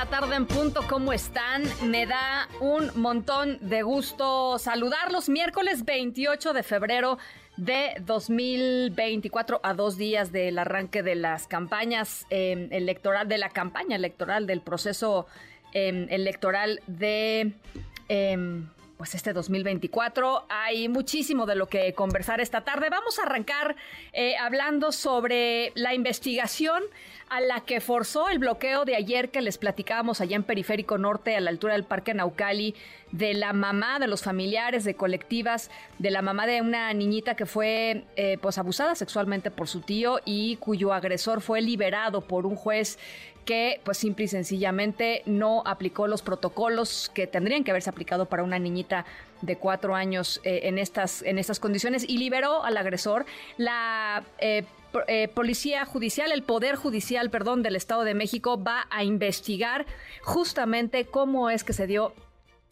La tarde en punto, ¿cómo están? Me da un montón de gusto saludarlos. Miércoles 28 de febrero de 2024 a dos días del arranque de las campañas eh, electoral, de la campaña electoral, del proceso eh, electoral de eh, pues este 2024. Hay muchísimo de lo que conversar esta tarde. Vamos a arrancar eh, hablando sobre la investigación a la que forzó el bloqueo de ayer que les platicábamos allá en Periférico Norte, a la altura del Parque Naucali, de la mamá, de los familiares, de colectivas, de la mamá de una niñita que fue eh, pues abusada sexualmente por su tío y cuyo agresor fue liberado por un juez que pues simple y sencillamente no aplicó los protocolos que tendrían que haberse aplicado para una niñita de cuatro años eh, en, estas, en estas condiciones y liberó al agresor. La eh, eh, Policía Judicial, el Poder Judicial, perdón, del Estado de México va a investigar justamente cómo es que se dio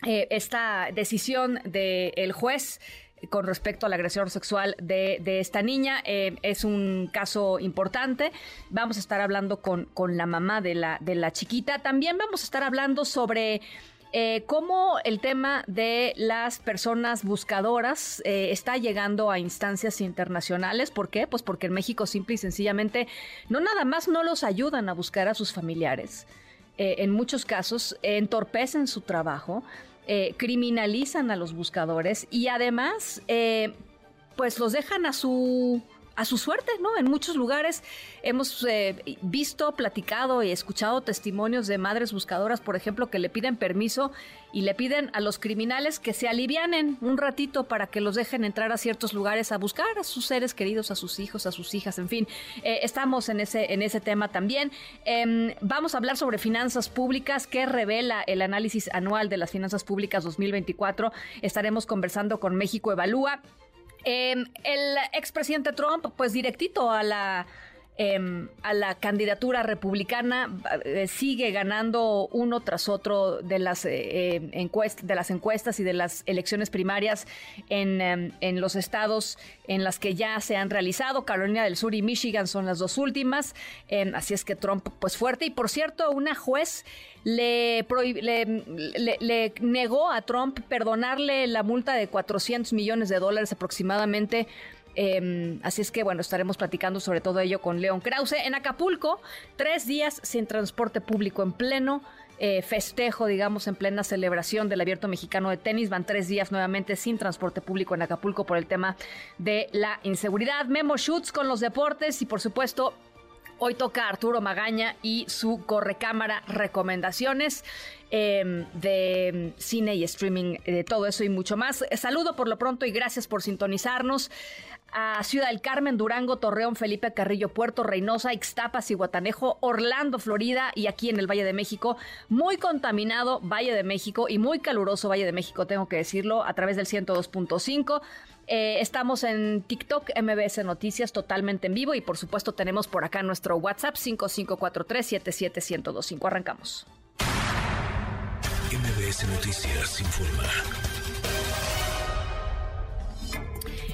esta decisión del juez con respecto a la agresión sexual de, esta niña. Eh, es un caso importante. Vamos a estar hablando con, la mamá de la, de la chiquita. También vamos a estar hablando sobre... Eh, cómo el tema de las personas buscadoras eh, está llegando a instancias internacionales. ¿Por qué? Pues porque en México simple y sencillamente no nada más no los ayudan a buscar a sus familiares. en muchos casos entorpecen su trabajo, eh, criminalizan a los buscadores y además, eh, pues los dejan a su a su suerte, ¿no? En muchos lugares hemos eh, visto, platicado y escuchado testimonios de madres buscadoras, por ejemplo, que le piden permiso y le piden a los criminales que se alivianen un ratito para que los dejen entrar a ciertos lugares a buscar a sus seres queridos, a sus hijos, a sus hijas, en fin. Eh, estamos en ese, en ese tema también. Em, vamos a hablar sobre finanzas públicas, que revela el análisis anual de las finanzas públicas 2024. Estaremos conversando con México Evalúa. Em, el expresidente Trump, pues directito a la Em, a la candidatura republicana eh, sigue ganando uno tras otro de las, eh, em, de las encuestas y de las elecciones primarias en, em, en, los estados en las que ya se han realizado. Carolina del Sur y Michigan son las dos últimas. así es que Trump, pues fuerte. Y por cierto, una juez le, le, le, negó a Trump perdonarle la multa de 400 millones de dólares aproximadamente Em, así es que, bueno, estaremos platicando sobre todo ello con León Krause. En Acapulco, tres días sin transporte público en pleno. Eh, festejo, digamos, en plena celebración del abierto mexicano de tenis. Van tres días nuevamente sin transporte público en Acapulco por el tema de la inseguridad. Memo Shoots con los deportes y, por supuesto, Hoy toca Arturo Magaña y su correcámara recomendaciones em, de cine y streaming, de todo eso y mucho más. Saludo por lo pronto y gracias por sintonizarnos a Ciudad del Carmen, Durango, Torreón, Felipe Carrillo, Puerto Reynosa, Ixtapas y Guatanejo, Orlando, Florida y aquí en el Valle de México. Muy contaminado Valle de México y muy caluroso Valle de México, tengo que decirlo, a través del 102.5. Eh, estamos en TikTok, MBS Noticias, totalmente en vivo y por supuesto tenemos por acá nuestro WhatsApp 5543-77125. Arrancamos. MBS Noticias informa.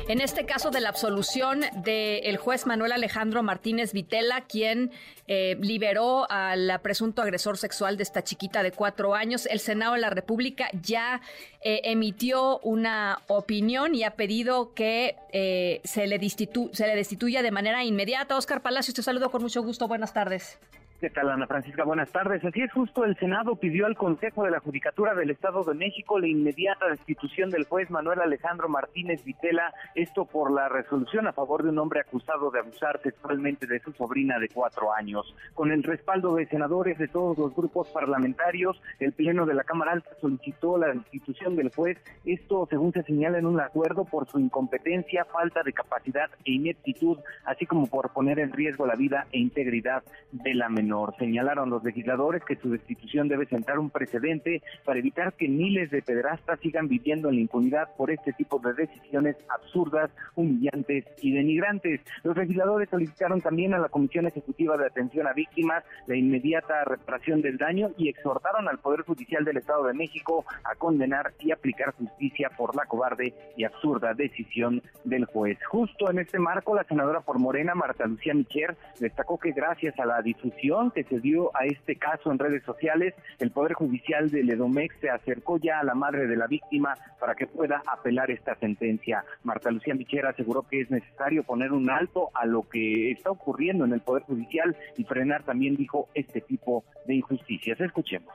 En este caso de la absolución del juez Manuel Alejandro Martínez Vitela, quien eh, liberó al presunto agresor sexual de esta chiquita de cuatro años, el Senado de la República ya eh, emitió una opinión y ha pedido que eh, se, le se le destituya de manera inmediata. Oscar Palacios, te saludo con mucho gusto. Buenas tardes. ¿Qué tal, Francisca? Buenas tardes. Así es, justo el Senado pidió al Consejo de la Judicatura del Estado de México la inmediata destitución del juez Manuel Alejandro Martínez Vitela, esto por la resolución a favor de un hombre acusado de abusar sexualmente de su sobrina de cuatro años. Con el respaldo de senadores de todos los grupos parlamentarios, el Pleno de la Cámara Alta solicitó la destitución del juez, esto según se señala en un acuerdo por su incompetencia, falta de capacidad e ineptitud, así como por poner en riesgo la vida e integridad de la menor. Señalaron los legisladores que su destitución debe sentar un precedente para evitar que miles de pederastas sigan viviendo en la impunidad por este tipo de decisiones absurdas, humillantes y denigrantes. Los legisladores solicitaron también a la Comisión Ejecutiva de Atención a Víctimas la inmediata reparación del daño y exhortaron al Poder Judicial del Estado de México a condenar y aplicar justicia por la cobarde y absurda decisión del juez. Justo en este marco, la senadora por Morena, Marta Lucía Micher, destacó que gracias a la difusión que se dio a este caso en redes sociales, el Poder Judicial de Ledomex se acercó ya a la madre de la víctima para que pueda apelar esta sentencia. Marta Lucía Micher aseguró que es necesario poner un alto a lo que está ocurriendo en el Poder Judicial y frenar también, dijo, este tipo de injusticias. Escuchemos.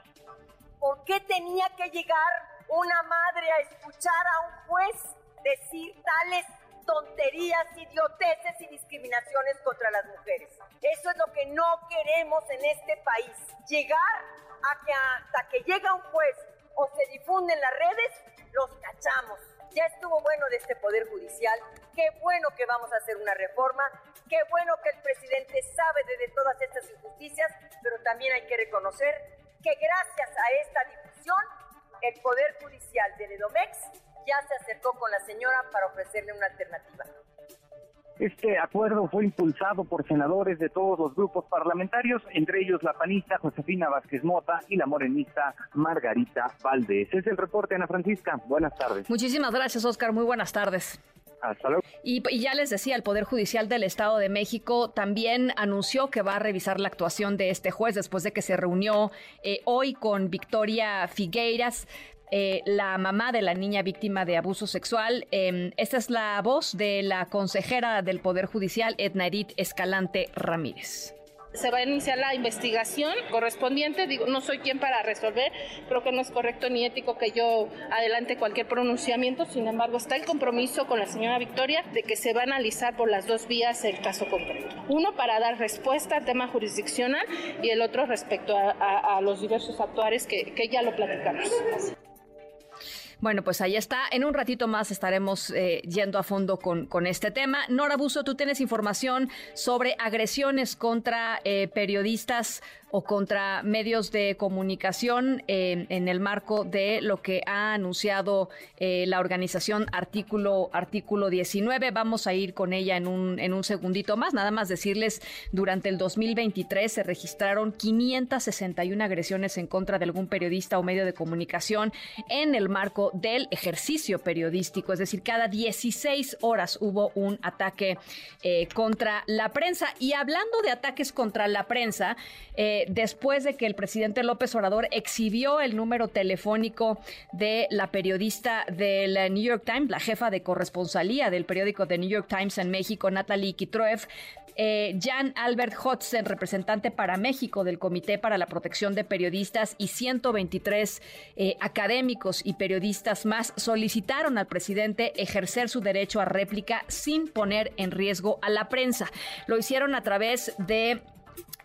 ¿Por qué tenía que llegar una madre a escuchar a un juez decir tales tonterías, idioteces y discriminaciones contra las mujeres. Eso es lo que no queremos en este país. Llegar a que hasta que llega un juez o se difunde en las redes, los cachamos. Ya estuvo bueno de este Poder Judicial. Qué bueno que vamos a hacer una reforma. Qué bueno que el presidente sabe de, de todas estas injusticias, pero también hay que reconocer que gracias a esta difusión, el Poder Judicial de Edomex ya se acercó con la señora para ofrecerle una alternativa. Este acuerdo fue impulsado por senadores de todos los grupos parlamentarios, entre ellos la panista Josefina Vázquez Mota y la morenista Margarita Valdés. Es el reporte, Ana Francisca. Buenas tardes. Muchísimas gracias, Oscar. Muy buenas tardes. Hasta luego. Y, ya les decía, el Poder Judicial del Estado de México también anunció que va a revisar la actuación de este juez después de que se reunió eh, hoy con Victoria Figueiras, eh, la mamá de la niña víctima de abuso sexual. Em, esta es la voz de la consejera del Poder Judicial, Edna Edith Escalante Ramírez se va a iniciar la investigación correspondiente. Digo, no soy quien para resolver, creo que no es correcto ni ético que yo adelante cualquier pronunciamiento. Sin embargo, está el compromiso con la señora Victoria de que se va a analizar por las dos vías el caso concreto. Uno para dar respuesta al tema jurisdiccional y el otro respecto a, los diversos actuares que, que ya lo platicamos. Bueno, pues ahí está. En un ratito más estaremos eh, yendo a fondo con, con, este tema. Nora Buso, tú tienes información sobre agresiones contra eh, periodistas o contra medios de comunicación eh, en el marco de lo que ha anunciado eh, la organización Artículo, Artículo 19. Vamos a ir con ella en un, en un segundito más. Nada más decirles, durante el 2023 se registraron 561 agresiones en contra de algún periodista o medio de comunicación en el marco del ejercicio periodístico. Es decir, cada 16 horas hubo un ataque eh, contra la prensa. Y hablando de ataques contra la prensa, después de que el presidente López Obrador exhibió el número telefónico de la periodista del New York Times, la jefa de corresponsalía del periódico The New York Times en México, Natalie Kitroev, eh, Jan Albert Hodgson, representante para México del Comité para la Protección de Periodistas, y 123 eh, académicos y periodistas más solicitaron al presidente ejercer su derecho a réplica sin poner en riesgo a la prensa. Lo hicieron a través de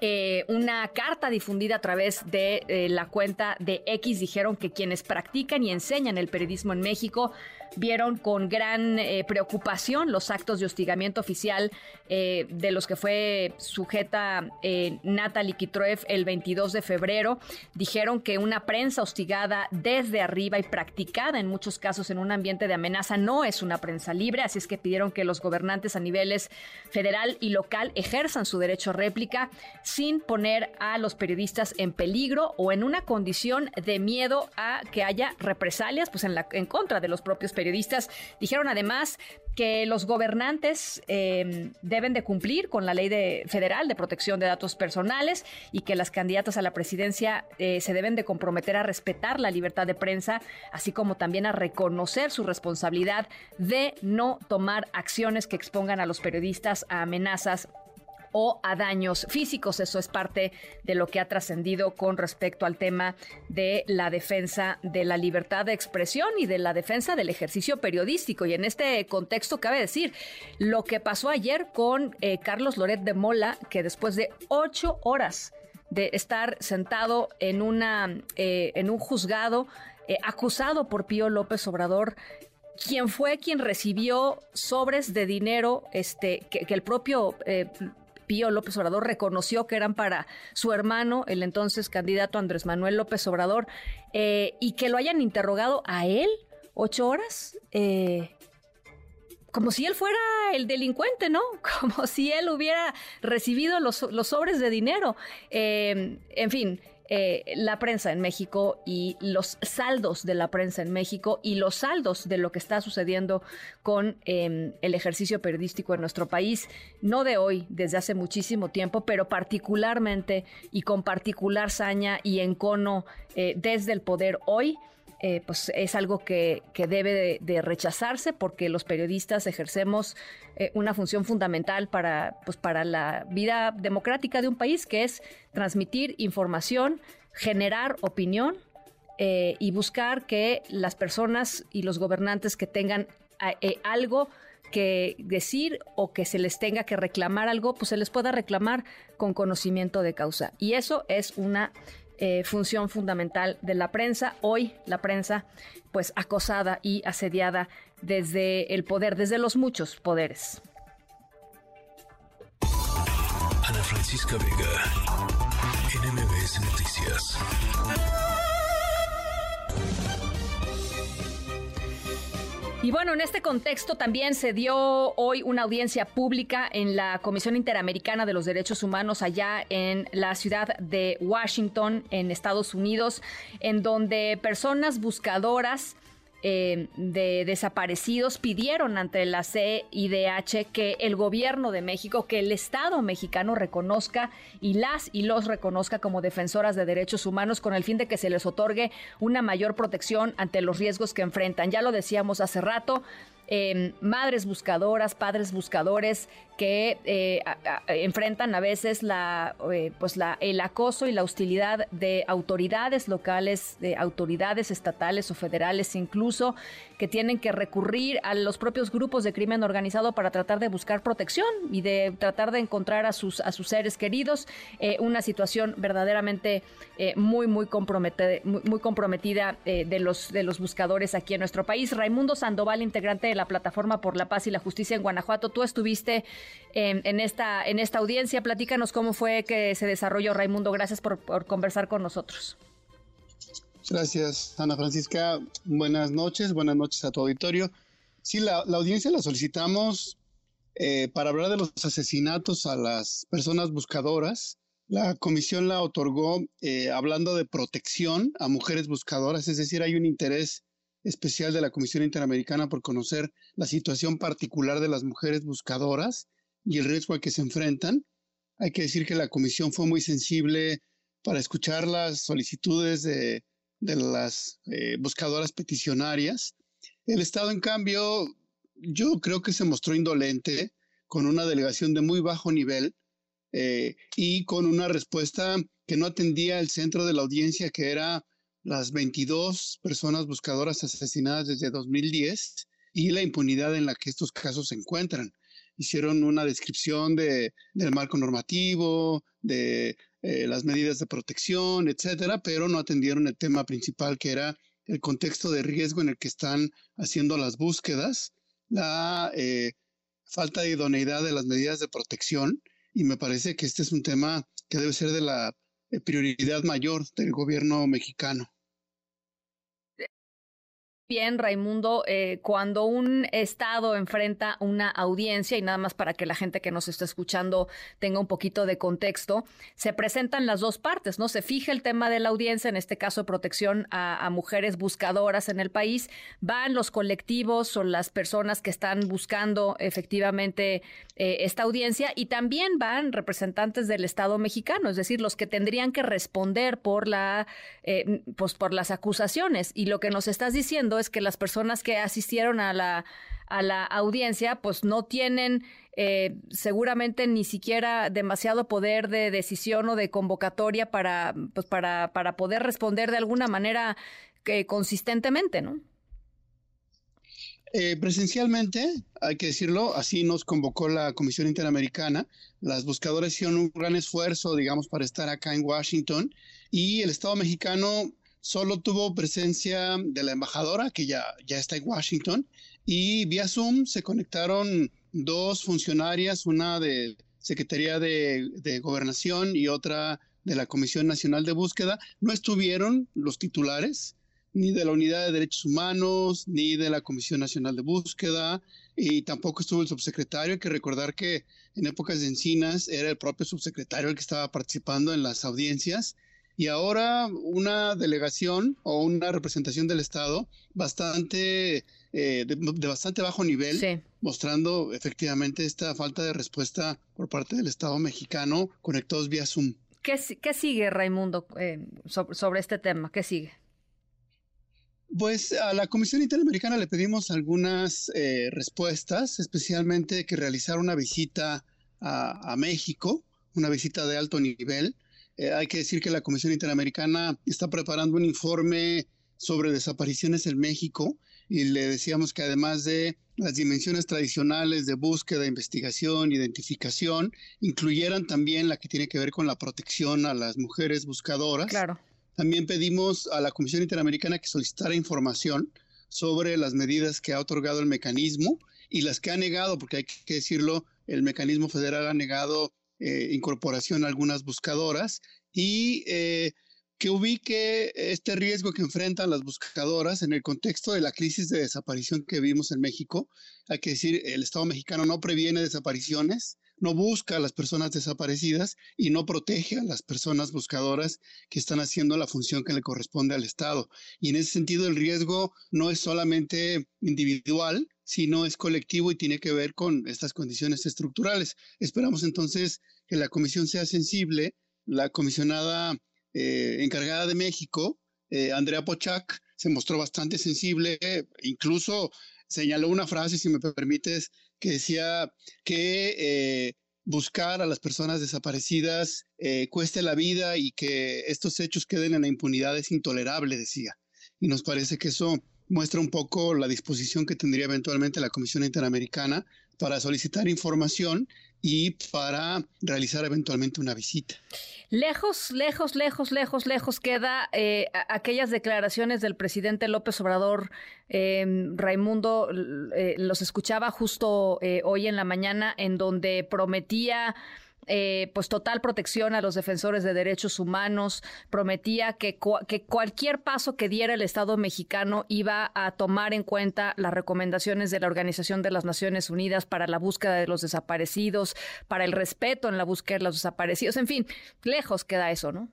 eh, una carta difundida a través de eh, la cuenta de X dijeron que quienes practican y enseñan el periodismo en México vieron con gran eh, preocupación los actos de hostigamiento oficial de los que fue sujeta Natalie Kitroev el 22 de febrero. Dijeron que una prensa hostigada desde arriba y practicada en muchos casos en un ambiente de amenaza no es una prensa libre, así es que pidieron que los gobernantes a niveles federal y local ejerzan su derecho a réplica sin poner a los periodistas en peligro o en una condición de miedo a que haya represalias pues en, la, en contra de los propios periodistas. Dijeron además que los gobernantes em, deben de cumplir con la ley de, federal de protección de datos personales y que las candidatas a la presidencia eh, se deben de comprometer a respetar la libertad de prensa, así como también a reconocer su responsabilidad de no tomar acciones que expongan a los periodistas a amenazas o a daños físicos. Eso es parte de lo que ha trascendido con respecto al tema de la defensa de la libertad de expresión y de la defensa del ejercicio periodístico. Y en este contexto cabe decir lo que pasó ayer con eh, Carlos Loret de Mola, que después de ocho horas de estar sentado en, una, eh, en un juzgado, eh, acusado por Pío López Obrador, quien fue quien recibió sobres de dinero este, que, el propio Pío López Obrador reconoció que eran para su hermano, el entonces candidato Andrés Manuel López Obrador, eh, y que lo hayan interrogado a él ocho horas. Eh, como si él fuera el delincuente, ¿no? Como si él hubiera recibido los, sobres de dinero. Eh, en fin, eh, la prensa en México y los saldos de la prensa en México y los saldos de lo que está sucediendo con em, el ejercicio periodístico en nuestro país, no de hoy, desde hace muchísimo tiempo, pero particularmente y con particular saña y encono eh, desde el poder hoy. Eh, pues es algo que, debe de, rechazarse porque los periodistas ejercemos eh, una función fundamental para, pues para la vida democrática de un país, que es transmitir información, generar opinión eh, y buscar que las personas y los gobernantes que tengan algo que decir o que se les tenga que reclamar algo, pues se les pueda reclamar con conocimiento de causa. Y eso es una eh, función fundamental de la prensa. Hoy la prensa, pues acosada y asediada desde el poder, desde los muchos poderes. Ana Francisca Vega, NMBS Noticias. Y bueno, en este contexto también se dio hoy una audiencia pública en la Comisión Interamericana de los Derechos Humanos allá en la ciudad de Washington, en Estados Unidos, en donde personas buscadoras eh, de desaparecidos pidieron ante la CIDH que el gobierno de México, que el Estado mexicano reconozca y las y los reconozca como defensoras de derechos humanos con el fin de que se les otorgue una mayor protección ante los riesgos que enfrentan. Ya lo decíamos hace rato, Em, madres buscadoras, padres buscadores que eh, enfrentan a veces la, eh, pues la, el acoso y la hostilidad de autoridades locales, de autoridades estatales o federales incluso, que tienen que recurrir a los propios grupos de crimen organizado para tratar de buscar protección y de tratar de encontrar a sus, a sus seres queridos. Eh, una situación verdaderamente muy, muy, muy, comprometida de, los, de los buscadores aquí en nuestro país. Raimundo Sandoval, integrante la Plataforma por la Paz y la Justicia en Guanajuato. Tú estuviste en, esta, en esta audiencia. Platícanos cómo fue que se desarrolló, Raimundo. Gracias por, conversar con nosotros. Gracias, Ana Francisca. Buenas noches, buenas noches a tu auditorio. Sí, la, audiencia la solicitamos eh, para hablar de los asesinatos a las personas buscadoras. La comisión la otorgó eh, hablando de protección a mujeres buscadoras, es decir, hay un interés especial de la Comisión Interamericana por conocer la situación particular de las mujeres buscadoras y el riesgo al que se enfrentan. Hay que decir que la comisión fue muy sensible para escuchar las solicitudes de, las eh, buscadoras peticionarias. El Estado, en cambio, yo creo que se mostró indolente con una delegación de muy bajo nivel eh, y con una respuesta que no atendía el centro de la audiencia, que era las 22 personas buscadoras asesinadas desde 2010 y la impunidad en la que estos casos se encuentran. Hicieron una descripción de, del marco normativo, de eh, las medidas de protección, etcétera, pero no atendieron el tema principal que era el contexto de riesgo en el que están haciendo las búsquedas, la eh, falta de idoneidad de las medidas de protección, y me parece que este es un tema que debe ser de la eh, prioridad mayor del gobierno mexicano. Bien, Raimundo, eh, cuando un Estado enfrenta una audiencia, y nada más para que la gente que nos está escuchando tenga un poquito de contexto, se presentan las dos partes, ¿no? Se fija el tema de la audiencia, en este caso protección a, mujeres buscadoras en el país, van los colectivos o las personas que están buscando efectivamente eh, esta audiencia, y también van representantes del Estado mexicano, es decir, los que tendrían que responder por, la, eh, pues por las acusaciones. Y lo que nos estás diciendo es que las personas que asistieron a la, a la audiencia, pues no tienen eh, seguramente ni siquiera demasiado poder de decisión o de convocatoria para, pues para, para poder responder de alguna manera eh, consistentemente, ¿no? Eh, presencialmente, hay que decirlo, así nos convocó la Comisión Interamericana. Las buscadoras hicieron un gran esfuerzo, digamos, para estar acá en Washington y el Estado mexicano solo tuvo presencia de la embajadora, que ya, ya está en Washington, y vía Zoom se conectaron dos funcionarias, una de Secretaría de, de Gobernación y otra de la Comisión Nacional de Búsqueda. No estuvieron los titulares, ni de la Unidad de Derechos Humanos, ni de la Comisión Nacional de Búsqueda, y tampoco estuvo el subsecretario. Hay que recordar que en épocas de Encinas era el propio subsecretario el que estaba participando en las audiencias. Y ahora una delegación o una representación del Estado bastante eh, de, bastante bajo nivel, mostrando efectivamente esta falta de respuesta por parte del Estado mexicano conectados vía Zoom. ¿Qué, qué sigue, Raimundo, eh, sobre este tema? ¿Qué sigue? Pues a la Comisión Interamericana le pedimos algunas eh, respuestas, especialmente que realizara una visita a, México, una visita de alto nivel. Eh, hay que decir que la Comisión Interamericana está preparando un informe sobre desapariciones en México y le decíamos que además de las dimensiones tradicionales de búsqueda, investigación, identificación, incluyeran también la que tiene que ver con la protección a las mujeres buscadoras. Claro también pedimos a la Comisión Interamericana que solicitara información sobre las medidas que ha otorgado el mecanismo y las que ha negado, porque hay que decirlo, el mecanismo federal ha negado eh, incorporación a algunas buscadoras y eh, que ubique este riesgo que enfrentan las buscadoras en el contexto de la crisis de desaparición que vimos en México. Hay que decir, el Estado mexicano no previene desapariciones, no busca a las personas desaparecidas y no protege a las personas buscadoras que están haciendo la función que le corresponde al Estado. Y en ese sentido el riesgo no es solamente individual, sino es colectivo y tiene que ver con estas condiciones estructurales. Esperamos entonces que la comisión sea sensible. La comisionada eh, encargada de México, eh, Andrea Pochac, se mostró bastante sensible, incluso señaló una frase, si me permites, que decía que eh, buscar a las personas desaparecidas cueste la vida y que estos hechos queden en la impunidad es intolerable, decía. Y nos parece que eso muestra un poco la disposición que tendría eventualmente la Comisión Interamericana para solicitar información y para realizar eventualmente una visita. Lejos, lejos, lejos, lejos, lejos queda eh, aquellas declaraciones del presidente López Obrador. Em, Raimundo eh, los escuchaba justo eh, hoy en la mañana en donde prometía eh, pues total protección a los defensores de derechos humanos, prometía que, que cualquier paso que diera el Estado mexicano iba a tomar en cuenta las recomendaciones de la Organización de las Naciones Unidas para la búsqueda de los desaparecidos, para el respeto en la búsqueda de los desaparecidos, en fin, lejos queda eso, ¿no?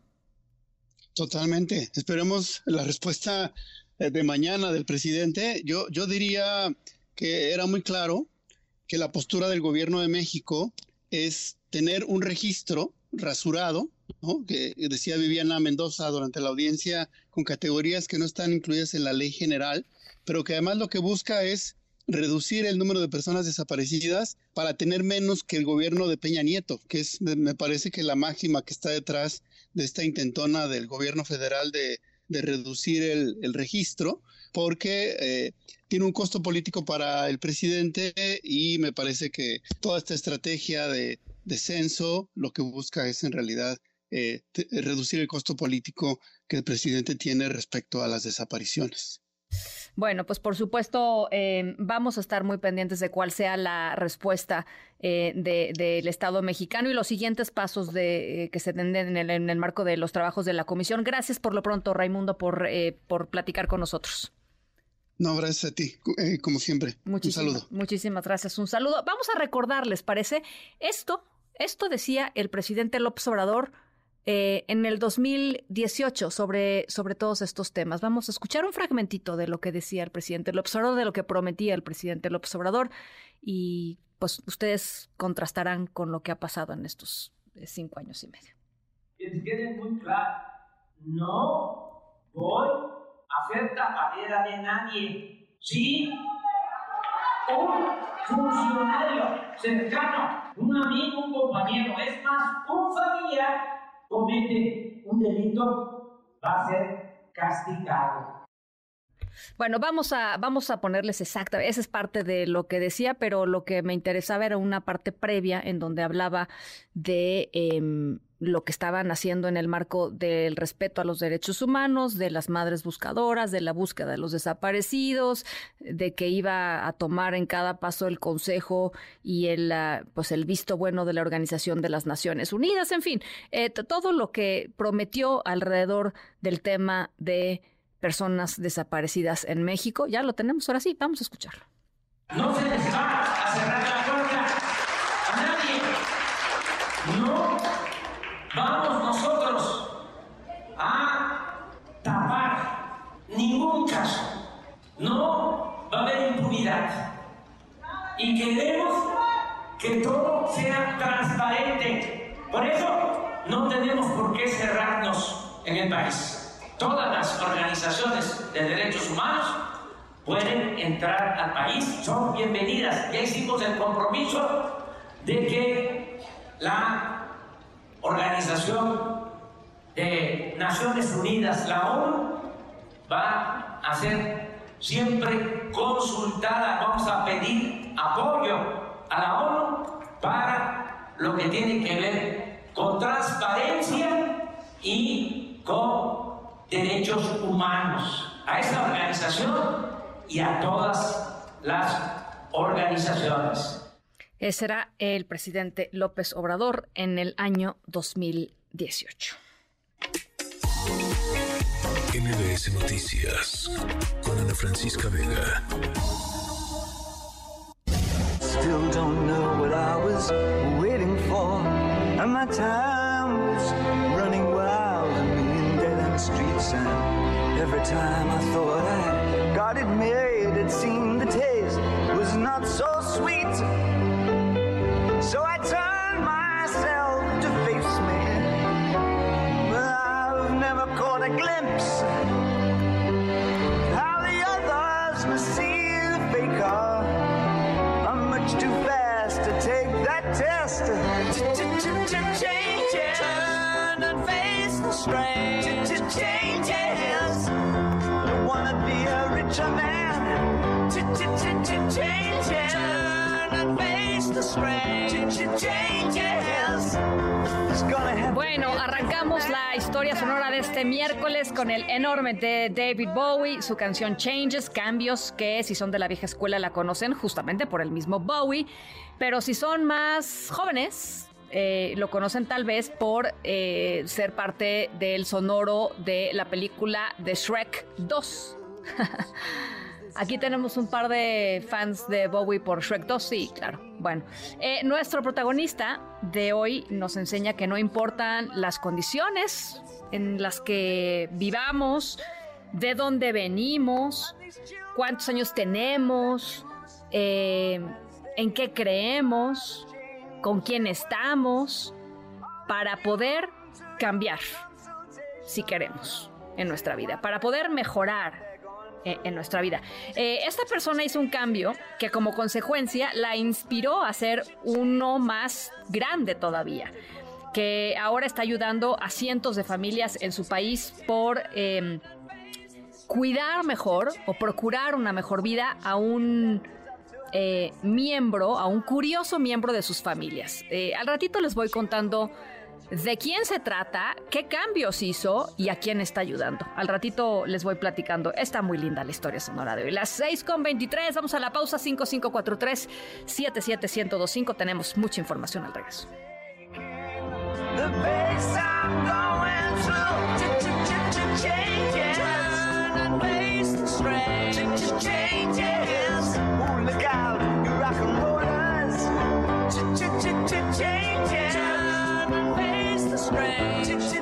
Totalmente. Esperemos la respuesta eh, de mañana del presidente. Yo, yo diría que era muy claro que la postura del gobierno de México es tener un registro rasurado, que decía Viviana Mendoza durante la audiencia, con categorías que no están incluidas en la ley general, pero que además lo que busca es reducir el número de personas desaparecidas para tener menos que el gobierno de Peña Nieto, que es, me parece que la máxima que está detrás de esta intentona del gobierno federal de, reducir el, registro, porque eh, tiene un costo político para el presidente y me parece que toda esta estrategia de descenso lo que busca es en realidad eh, reducir el costo político que el presidente tiene respecto a las desapariciones. Bueno, pues por supuesto em, vamos a estar muy pendientes de cuál sea la respuesta eh, del Estado mexicano y los siguientes pasos de, eh, que se den en el, en el, marco de los trabajos de la comisión. Gracias por lo pronto, Raimundo, por, por platicar con nosotros. No, gracias a ti, como siempre. un saludo. Muchísimas gracias. Un saludo. Vamos a recordarles, parece, esto esto decía el presidente López Obrador eh, en el 2018 sobre, sobre todos estos temas. Vamos a escuchar un fragmentito de lo que decía el presidente López Obrador, de lo que prometía el presidente López Obrador, y pues ustedes contrastarán con lo que ha pasado en estos eh, cinco años y medio. Que quede muy claro, no voy a hacer tapadera de nadie. Sí, un funcionario cercano, un amigo, un compañero, es más, un familiar comete un delito, va a ser castigado. Bueno, vamos a, vamos a ponerles exacta, esa es parte de lo que decía, pero lo que me interesaba era una parte previa en donde hablaba de, em, lo que estaban haciendo en el marco del respeto a los derechos humanos, de las madres buscadoras, de la búsqueda de los desaparecidos, de que iba a tomar en cada paso el consejo y el, ah, pues el visto bueno de la Organización de las Naciones Unidas, en fin, eh, todo lo que prometió alrededor del tema de personas desaparecidas en México. Ya lo tenemos ahora sí, vamos a escucharlo. No se les a cerrar la puerta a nadie. No vamos nosotros a tapar ningún caso. No va a haber impunidad. Y queremos que todo sea transparente. Por eso no tenemos por qué cerrarnos en el país. Todas las organizaciones de derechos humanos pueden entrar al país, son bienvenidas. Ya hicimos el compromiso de que la Organización de Naciones Unidas, la ONU, va a ser siempre consultada. Vamos a pedir apoyo a la ONU para lo que tiene que ver con transparencia y con derechos humanos. A esta organización y a todas las organizaciones. Ese era el presidente López Obrador en el año 2018. MBS Noticias con Ana Francisca Vega. Still don't know what I was waiting for. And my time was running wild a million dead end streets. And every time I thought I got it made, it seemed the taste was not so sweet. So I turned myself to face me. But I've never caught a glimpse how the others see the faker. I'm much too fast to take that test. Change it. Turn and face the. Changes. Wanna be a richer man. Turn. Changes. Bueno, arrancamos la historia sonora de este miércoles con el enorme de David Bowie, su canción Changes, cambios que si son de la vieja escuela la conocen justamente por el mismo Bowie, pero si son más jóvenes, eh, lo conocen tal vez por eh, ser parte del sonoro de la película de Shrek 2. Aquí tenemos un par de fans de Bowie por Shrek 2, sí, claro. Bueno, eh, nuestro protagonista de hoy nos enseña que no importan las condiciones en las que vivamos, de dónde venimos, cuántos años tenemos, eh, en qué creemos, con quién estamos, para poder cambiar, si queremos, en nuestra vida, para poder mejorar en nuestra vida. Eh, esta persona hizo un cambio que como consecuencia la inspiró a ser uno más grande todavía que ahora está ayudando a cientos de familias en su país por eh, cuidar mejor o procurar una mejor vida a un eh, miembro, a un curioso miembro de sus familias. Eh, al ratito les voy contando de quién se trata, qué cambios hizo y a quién está ayudando. Al ratito les voy platicando. Está muy linda la historia sonora de hoy. Las 6 con 23, vamos a la pausa 5543-77125. Tenemos mucha información al regreso.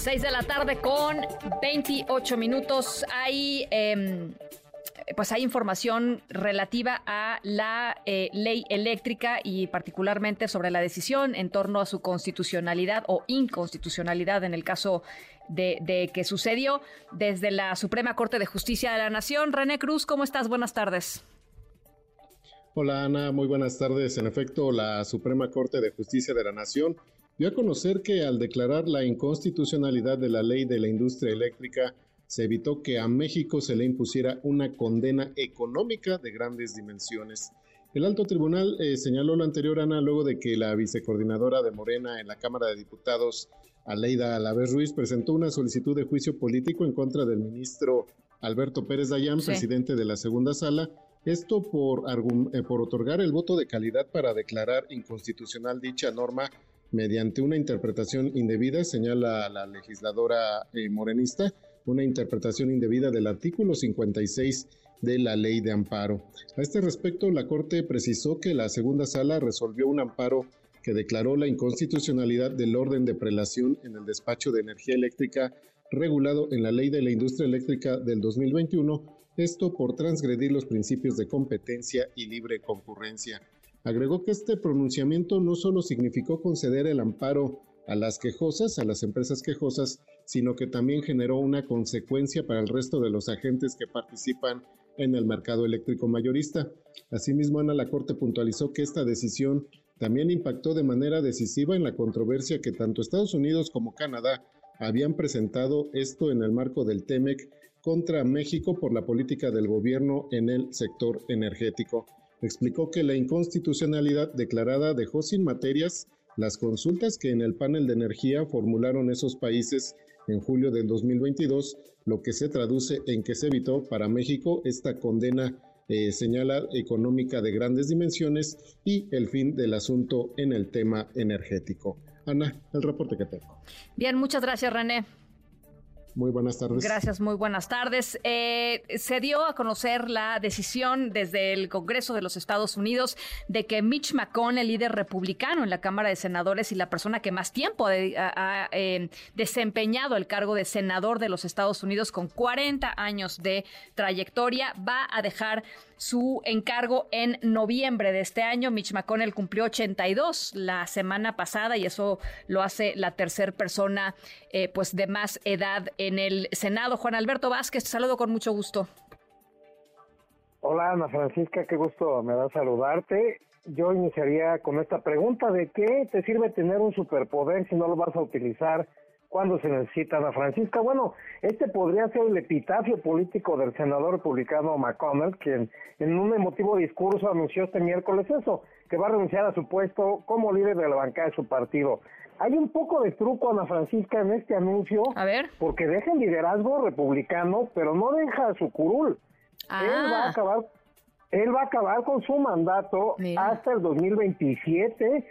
6 de la tarde con 28 minutos. Hay eh, pues hay información relativa a la eh, ley eléctrica y particularmente sobre la decisión en torno a su constitucionalidad o inconstitucionalidad en el caso de, de que sucedió desde la Suprema Corte de Justicia de la Nación. René Cruz, ¿cómo estás? Buenas tardes. Hola Ana, muy buenas tardes. En efecto, la Suprema Corte de Justicia de la Nación dio a conocer que al declarar la inconstitucionalidad de la ley de la industria eléctrica, se evitó que a México se le impusiera una condena económica de grandes dimensiones. El alto tribunal eh, señaló lo anterior, Ana, luego de que la vicecoordinadora de Morena en la Cámara de Diputados, Aleida Alavés Ruiz, presentó una solicitud de juicio político en contra del ministro Alberto Pérez Dayán, presidente de la segunda sala, esto por, eh, por otorgar el voto de calidad para declarar inconstitucional dicha norma mediante una interpretación indebida, señala la legisladora eh, morenista, una interpretación indebida del artículo 56 de la ley de amparo. A este respecto, la Corte precisó que la segunda sala resolvió un amparo que declaró la inconstitucionalidad del orden de prelación en el despacho de energía eléctrica regulado en la ley de la industria eléctrica del 2021, esto por transgredir los principios de competencia y libre concurrencia. Agregó que este pronunciamiento no solo significó conceder el amparo a las quejosas, a las empresas quejosas, sino que también generó una consecuencia para el resto de los agentes que participan en el mercado eléctrico mayorista. Asimismo, Ana la Corte puntualizó que esta decisión también impactó de manera decisiva en la controversia que tanto Estados Unidos como Canadá habían presentado esto en el marco del TEMEC contra México por la política del gobierno en el sector energético. Explicó que la inconstitucionalidad declarada dejó sin materias las consultas que en el panel de energía formularon esos países en julio del 2022, lo que se traduce en que se evitó para México esta condena eh, señala económica de grandes dimensiones y el fin del asunto en el tema energético. Ana, el reporte que tengo. Bien, muchas gracias, René. Muy buenas tardes. Gracias, muy buenas tardes. Eh, se dio a conocer la decisión desde el Congreso de los Estados Unidos de que Mitch McConnell, líder republicano en la Cámara de Senadores y la persona que más tiempo ha, eh, desempeñado el cargo de senador de los Estados Unidos con 40 años de trayectoria, va a dejar su encargo en noviembre de este año. Mitch McConnell cumplió 82 la semana pasada y eso lo hace la tercera persona eh, pues de más edad en el Senado. Juan Alberto Vázquez, saludo con mucho gusto. Hola Ana Francisca, qué gusto me da saludarte. Yo iniciaría con esta pregunta de qué te sirve tener un superpoder si no lo vas a utilizar cuando se necesita, Ana Francisca. Bueno, este podría ser el epitafio político del senador republicano McConnell, quien en un emotivo discurso anunció este miércoles eso, que va a renunciar a su puesto como líder de la bancada de su partido. Hay un poco de truco, Ana Francisca, en este anuncio, a ver. porque deja el liderazgo republicano, pero no deja su curul. Él va a ah. acabar él va a acabar con su mandato hasta el 2027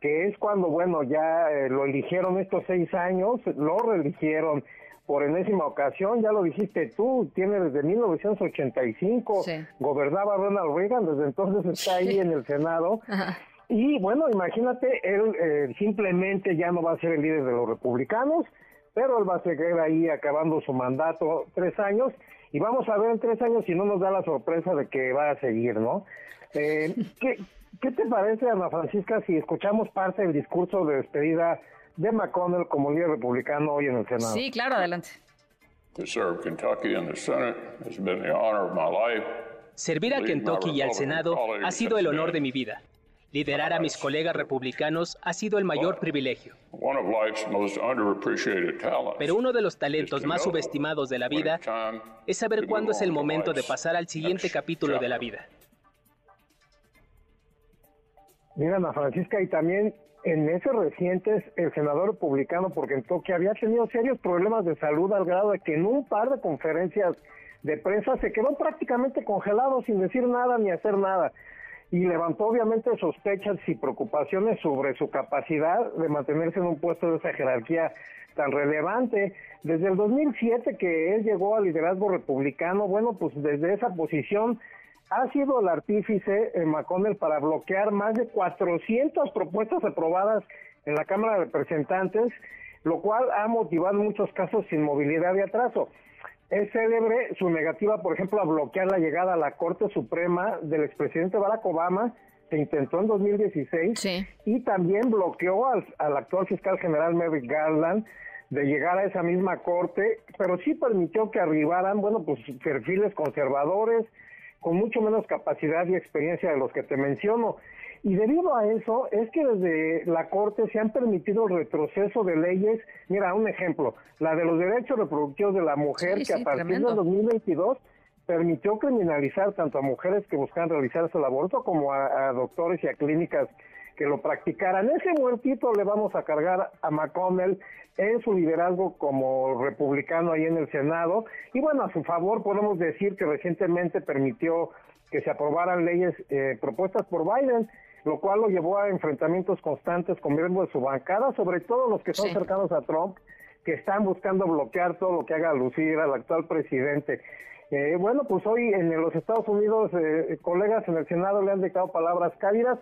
que es cuando, bueno, ya eh, lo eligieron estos seis años, lo reeligieron por enésima ocasión, ya lo dijiste tú, tiene desde 1985, gobernaba Ronald Reagan, desde entonces está ahí en el Senado. Y bueno, imagínate, él eh, simplemente ya no va a ser el líder de los republicanos, pero él va a seguir ahí acabando su mandato tres años y vamos a ver en tres años si no nos da la sorpresa de que va a seguir, ¿no? Eh, ¿qué, ¿Qué te parece, Ana Francisca, si escuchamos parte del discurso de despedida de McConnell como líder republicano hoy en el Senado? Sí, claro, adelante. Servir a Kentucky y al Senado ha sido el honor de mi vida. Liderar a mis colegas republicanos ha sido el mayor privilegio. Pero uno de los talentos más subestimados de la vida es saber cuándo es el momento de pasar al siguiente capítulo de la vida. Mira, Ana Francisca, y también en meses recientes el senador republicano por Kentucky había tenido serios problemas de salud al grado de que en un par de conferencias de prensa se quedó prácticamente congelado sin decir nada ni hacer nada y levantó obviamente sospechas y preocupaciones sobre su capacidad de mantenerse en un puesto de esa jerarquía tan relevante. Desde el 2007 que él llegó al liderazgo republicano, bueno, pues desde esa posición ha sido el artífice en McConnell para bloquear más de 400 propuestas aprobadas en la Cámara de Representantes, lo cual ha motivado muchos casos sin movilidad y atraso. Es célebre su negativa, por ejemplo, a bloquear la llegada a la Corte Suprema del expresidente Barack Obama, se intentó en 2016, y también bloqueó al, al actual fiscal general Merrick Garland de llegar a esa misma corte, pero sí permitió que arribaran, bueno, pues perfiles conservadores, con mucho menos capacidad y experiencia de los que te menciono. Y debido a eso es que desde la Corte se han permitido el retroceso de leyes. Mira, un ejemplo, la de los derechos reproductivos de la mujer, que a partir de 2022 permitió criminalizar tanto a mujeres que buscan realizarse el aborto como a, doctores y a clínicas que lo practicaran. Ese muertito le vamos a cargar a McConnell en su liderazgo como republicano ahí en el Senado. Y bueno, a su favor podemos decir que recientemente permitió que se aprobaran leyes eh, propuestas por Biden, lo cual lo llevó a enfrentamientos constantes con miembros de su bancada, sobre todo los que son cercanos a Trump, que están buscando bloquear todo lo que haga lucir al actual presidente. Eh, bueno, pues hoy en los Estados Unidos, eh, colegas en el Senado le han dictado palabras cálidas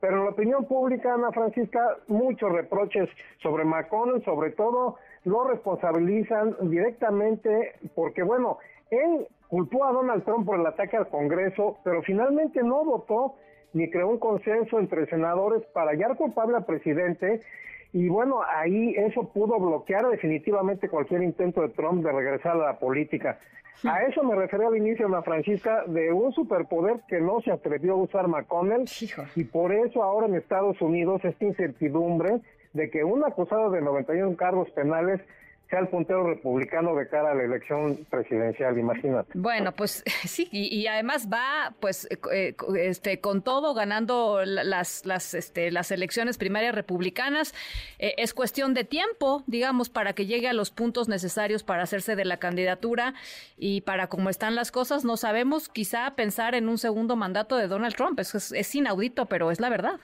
pero en la opinión pública, Ana Francisca, muchos reproches sobre McConnell, sobre todo lo responsabilizan directamente porque, bueno, él culpó a Donald Trump por el ataque al Congreso, pero finalmente no votó ni creó un consenso entre senadores para hallar culpable al presidente. Y bueno, ahí eso pudo bloquear definitivamente cualquier intento de Trump de regresar a la política. A eso me refería al inicio, Ana Francisca, de un superpoder que no se atrevió a usar McConnell. Y por eso ahora en Estados Unidos esta incertidumbre de que un acusado de 91 cargos penales sea el puntero republicano de cara a la elección presidencial, imagínate. Bueno, pues sí, y, además va pues eh, eh, este con todo ganando las las este las elecciones primarias republicanas. Eh, es cuestión de tiempo, digamos, para que llegue a los puntos necesarios para hacerse de la candidatura y para cómo están las cosas, no sabemos quizá pensar en un segundo mandato de Donald Trump. es inaudito, pero es la verdad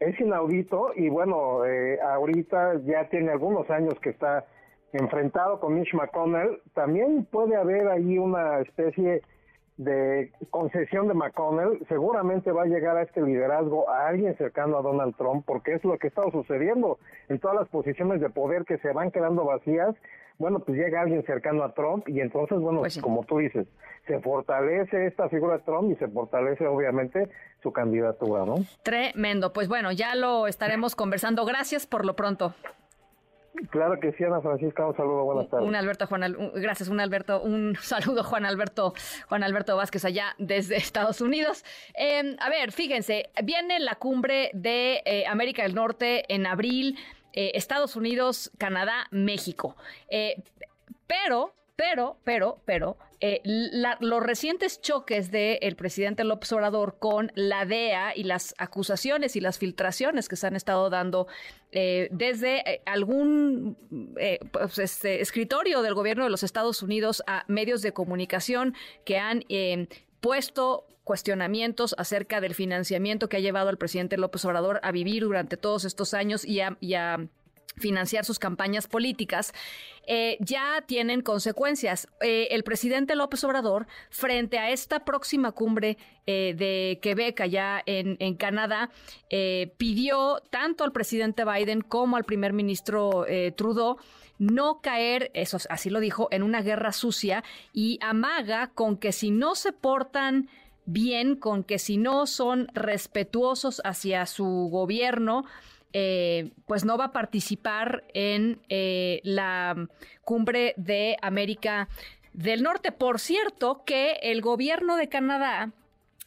es inaudito y bueno, eh, ahorita ya tiene algunos años que está enfrentado con Mitch McConnell. También puede haber ahí una especie de concesión de McConnell. Seguramente va a llegar a este liderazgo a alguien cercano a Donald Trump, porque es lo que está sucediendo en todas las posiciones de poder que se van quedando vacías bueno, pues llega alguien cercano a Trump y entonces, bueno, pues como tú dices, se fortalece esta figura de Trump y se fortalece obviamente su candidatura, ¿no? Tremendo. Pues bueno, ya lo estaremos conversando. Gracias por lo pronto. Claro que sí, Ana Francisca, un saludo, buenas tardes. Un Alberto Juan, gracias, un Alberto, un saludo Juan Alberto, Juan Alberto Vázquez allá desde Estados Unidos. Em, a ver, fíjense, viene la cumbre de eh, América del Norte en abril. Eh, Estados Unidos, Canadá, México. Eh, pero, pero, pero, pero, eh, los recientes choques del presidente López Obrador con la DEA y las acusaciones y las filtraciones que se han estado dando desde algún pues, este, escritorio del gobierno de los Estados Unidos a medios de comunicación que han puesto cuestionamientos acerca del financiamiento que ha llevado al presidente López Obrador a vivir durante todos estos años y a, financiar sus campañas políticas, eh, ya tienen consecuencias. Eh, el presidente López Obrador, frente a esta próxima cumbre eh, de Quebec allá en, en Canadá, pidió tanto al presidente Biden como al primer ministro Trudeau no caer, eso así lo dijo, en una guerra sucia y amaga con que si no se portan bien, con que si no son respetuosos hacia su gobierno, eh, pues no va a participar en eh, la cumbre de América del Norte. Por cierto, que el gobierno de Canadá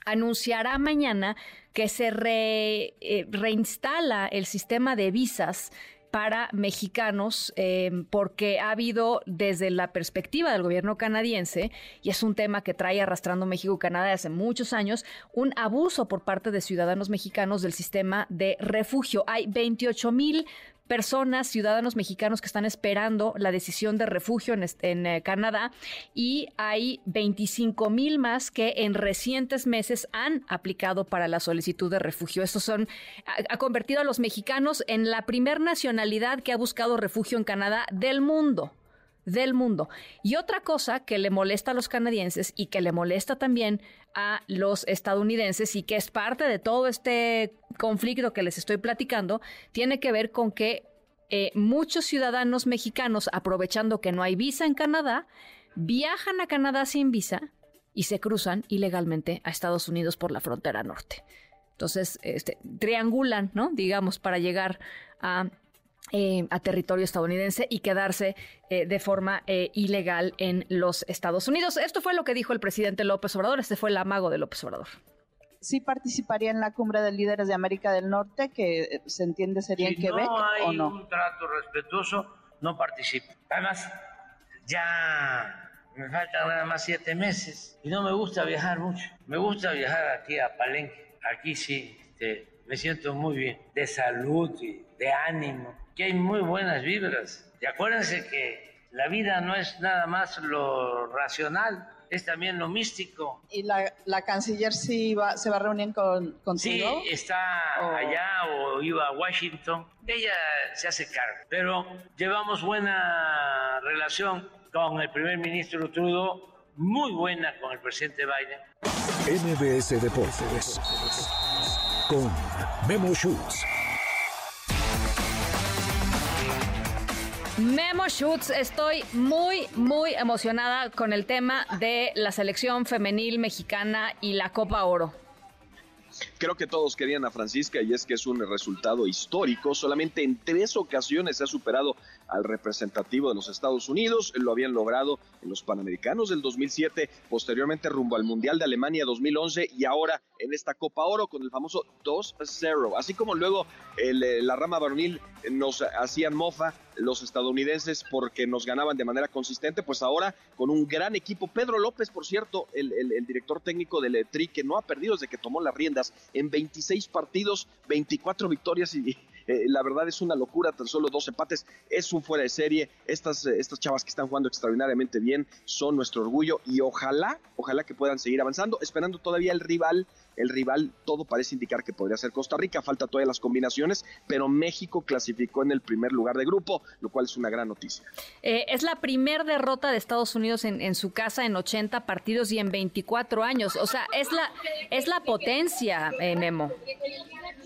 anunciará mañana que se eh, reinstala el sistema de visas para mexicanos, em, porque ha habido desde la perspectiva del gobierno canadiense, y es un tema que trae arrastrando México y Canadá hace muchos años, un abuso por parte de ciudadanos mexicanos del sistema de refugio. Hay 28 mil personas, ciudadanos mexicanos que están esperando la decisión de refugio en, eh, Canadá y hay 25 mil más que en recientes meses han aplicado para la solicitud de refugio. Estos son, ha, convertido a los mexicanos en la primer nacionalidad que ha buscado refugio en Canadá del mundo del mundo. Y otra cosa que le molesta a los canadienses y que le molesta también a los estadounidenses y que es parte de todo este conflicto que les estoy platicando, tiene que ver con que eh, muchos ciudadanos mexicanos, aprovechando que no hay visa en Canadá, viajan a Canadá sin visa y se cruzan ilegalmente a Estados Unidos por la frontera norte. Entonces, este, triangulan, ¿no? Digamos, para llegar a, eh, territorio estadounidense y quedarse eh, de forma eh, ilegal en los Estados Unidos. Esto fue lo que dijo el presidente López Obrador. Este fue el amago de López Obrador. Sí participaría en la cumbre de líderes de América del Norte, que se entiende sería en Quebec, no hay ¿o no? un trato respetuoso, no participo. Además, ya me faltan nada más siete meses y no me gusta viajar mucho. Me gusta viajar aquí a Palenque. Aquí sí este, me siento muy bien, de salud y de ánimo, que hay muy buenas vibras. Y acuérdense que la vida no es nada más lo racional, es también lo místico. ¿Y la, la canciller sí va, se va a reunir con, contigo? Sí, está allá o iba a Washington. Ella se hace cargo, pero llevamos buena relación con el primer ministro Trudeau, muy buena con el presidente Biden. MBS Deportes con Memo Schutz. Memo Schutz, estoy muy, muy emocionada con el tema de la selección femenil mexicana y la Copa Oro. Creo que todos querían a Francisca y es que es un resultado histórico. Solamente en tres ocasiones se ha superado al representativo de los Estados Unidos. Lo habían logrado en los Panamericanos del 2007, posteriormente rumbo al Mundial de Alemania 2011 y ahora en esta Copa Oro con el famoso 2-0. Así como luego eh, la rama varonil nos hacían mofa los estadounidenses porque nos ganaban de manera consistente, pues ahora con un gran equipo. Pedro López, por cierto, el, director técnico del Tri, que no ha perdido desde que tomó las riendas en 26 partidos, 24 victorias y, eh, la verdad es una locura, tan solo dos empates, es un fuera de serie. Estas, eh, estas chavas que están jugando extraordinariamente bien son nuestro orgullo y ojalá, ojalá que puedan seguir avanzando, esperando todavía el rival el rival todo parece indicar que podría ser Costa Rica, falta todavía las combinaciones, pero México clasificó en el primer lugar de grupo, lo cual es una gran noticia. Eh, es la primer derrota de Estados Unidos en, su casa en 80 partidos y en 24 años, o sea, es la, es la potencia, Memo.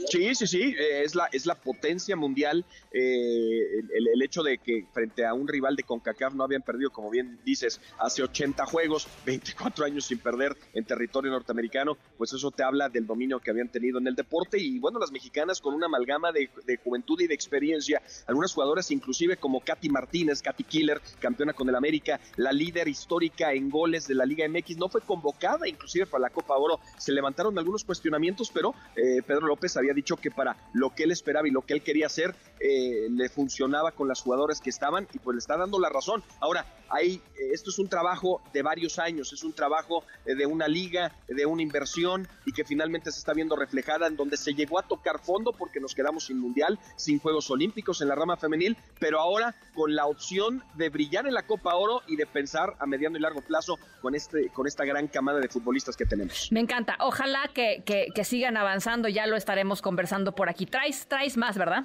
Sí, sí, sí, eh, es la, es la potencia mundial. Eh, el, hecho de que frente a un rival de CONCACAF no habían perdido, como bien dices, hace 80 juegos, 24 años sin perder en territorio norteamericano, pues eso te habla del dominio que habían tenido en el deporte. Y bueno, las mexicanas con una amalgama de, juventud y de experiencia, algunas jugadoras inclusive como Katy Martínez, Katy Killer, campeona con el América, la líder histórica en goles de la Liga MX, no fue convocada inclusive para la Copa Oro. Se levantaron algunos cuestionamientos, pero eh, Pedro López había dicho que para lo que él esperaba y lo que él quería hacer, eh, le funcionaba con las jugadoras que estaban y pues le está dando la razón. Ahora, ahí, eh, esto es un trabajo de varios años, es un trabajo eh, de una liga, de una inversión y que finalmente se está viendo reflejada en donde se llegó a tocar fondo porque nos quedamos sin mundial, sin Juegos Olímpicos en la rama femenil, pero ahora con la opción de brillar en la Copa Oro y de pensar a mediano y largo plazo con, este, con esta gran camada de futbolistas que tenemos. Me encanta, ojalá que, que, sigan avanzando, ya lo estaremos conversando por aquí. Traes, traes más, ¿verdad?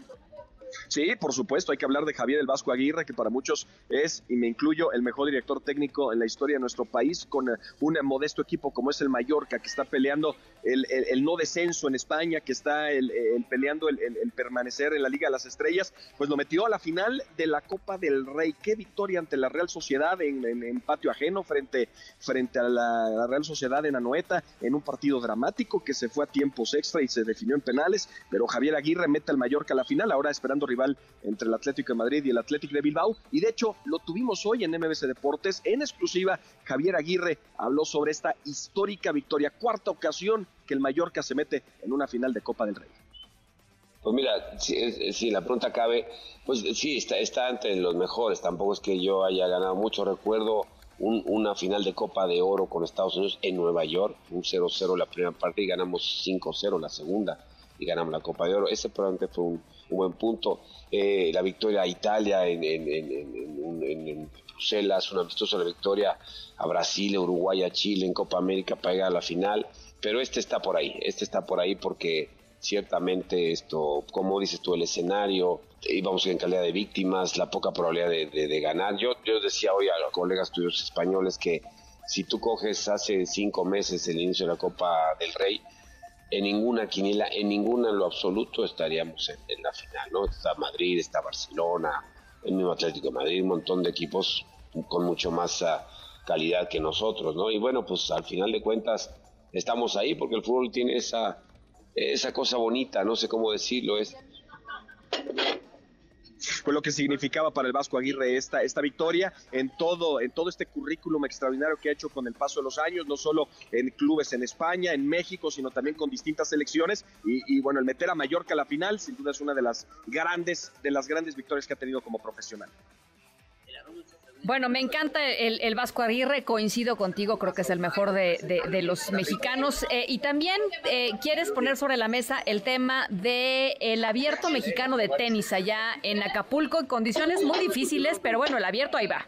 Sí, por supuesto, hay que hablar de Javier el Vasco Aguirre, que para muchos es, y me incluyo, el mejor director técnico en la historia de nuestro país, con eh, un modesto equipo como es el Mallorca, que está peleando el, no descenso en España, que está el, peleando el, permanecer en la Liga de las Estrellas, pues lo metió a la final de la Copa del Rey. Qué victoria ante la Real Sociedad en, patio ajeno, frente, frente a la, Real Sociedad en Anoeta, en un partido dramático que se fue a tiempos extra y se definió en penales, pero Javier Aguirre mete al Mallorca a la final, ahora esperando rival entre el Atlético de Madrid y el Atlético de Bilbao. Y de hecho, lo tuvimos hoy en MBC Deportes. En exclusiva, Javier Aguirre habló sobre esta histórica victoria, cuarta ocasión que el Mallorca se mete en una final de Copa del Rey. Pues mira, si, la pregunta cabe, pues sí, está, está entre los mejores. Tampoco es que yo haya ganado mucho. Recuerdo una final de Copa de Oro con Estados Unidos en Nueva York, un 0-0 la primera parte y ganamos 5-0 la segunda y ganamos la Copa de Oro. Ese probablemente fue un, buen punto. Eh, la victoria a Italia en, en, en, en, Bruselas, una amistosa la victoria a Brasil, Uruguay, a Chile en Copa América para llegar a la final. Pero este está por ahí, este está por ahí porque ciertamente esto, como dices tú, el escenario, íbamos en calidad de víctimas, la poca probabilidad de, ganar. Yo, yo decía hoy a los colegas tuyos españoles que si tú coges hace cinco meses el inicio de la Copa del Rey, en ninguna quiniela, en ninguna en lo absoluto estaríamos en, la final, ¿no? Está Madrid, está Barcelona, el mismo Atlético de Madrid, un montón de equipos con mucho más ah, calidad que nosotros, ¿no? Y bueno, pues al final de cuentas estamos ahí porque el fútbol tiene esa, esa cosa bonita, no sé cómo decirlo, es fue lo que significaba para el Vasco Aguirre esta, esta victoria en todo, en todo este currículum extraordinario que ha hecho con el paso de los años, no solo en clubes en España, en México, sino también con distintas selecciones. Y, bueno, el meter a Mallorca a la final, sin duda es una de las grandes, de las grandes victorias que ha tenido como profesional. Bueno, me encanta el, Vasco Aguirre, coincido contigo, creo que es el mejor de, los mexicanos. Eh, y también eh, quieres poner sobre la mesa el tema del el abierto mexicano de tenis allá en Acapulco, en condiciones muy difíciles, pero bueno, el abierto ahí va.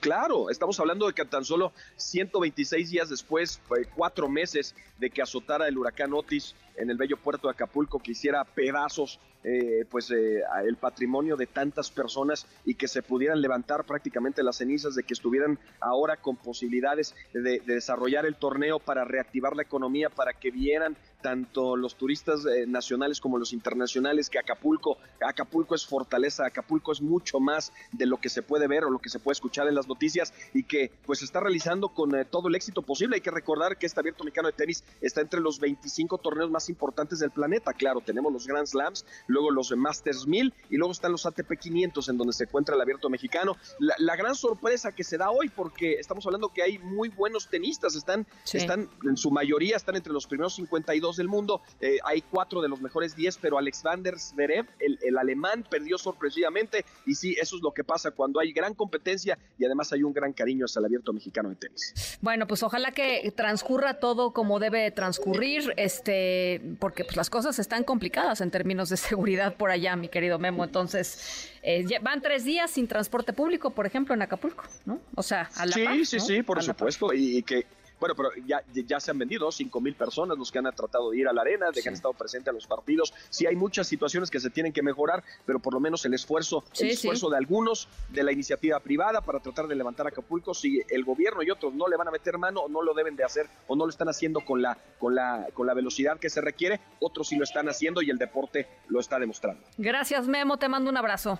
Claro, estamos hablando de que tan solo 126 días después, cuatro meses de que azotara el huracán Otis en el bello puerto de Acapulco, que hiciera pedazos eh, pues eh, el patrimonio de tantas personas y que se pudieran levantar prácticamente las cenizas de que estuvieran ahora con posibilidades de desarrollar el torneo para reactivar la economía, para que vieran tanto los turistas eh, nacionales como los internacionales, que Acapulco, Acapulco es fortaleza, Acapulco es mucho más de lo que se puede ver o lo que se puede escuchar en las noticias y que pues está realizando con eh, todo el éxito posible. Hay que recordar que este abierto mexicano de tenis está entre los 25 torneos más importantes del planeta. Claro, tenemos los Grand Slams, luego los Masters 1000 y luego están los ATP 500 en donde se encuentra el abierto mexicano. La, gran sorpresa que se da hoy, porque estamos hablando que hay muy buenos tenistas, están, están en su mayoría están entre los primeros 52 del mundo. Eh, hay cuatro de los mejores diez, pero Alexander Zverev, el, el, alemán, perdió sorpresivamente. Y sí, eso es lo que pasa cuando hay gran competencia y además hay un gran cariño hacia el abierto mexicano de tenis. Bueno, pues ojalá que transcurra todo como debe transcurrir, este, porque pues las cosas están complicadas en términos de seguridad por allá, mi querido Memo. Entonces, eh, van tres días sin transporte público, por ejemplo, en Acapulco, ¿no? O sea, a la Sí, sí, sí, por supuesto. Y, y que bueno, pero ya, ya se han vendido 5 mil personas los que han tratado de ir a la arena, de que han estado presentes a los partidos. Sí hay muchas situaciones que se tienen que mejorar, pero por lo menos el esfuerzo, el esfuerzo de algunos de la iniciativa privada para tratar de levantar Acapulco, si el gobierno y otros no le van a meter mano o no lo deben de hacer o no lo están haciendo con la, con la, con la velocidad que se requiere, otros sí lo están haciendo y el deporte lo está demostrando. Gracias, Memo, te mando un abrazo.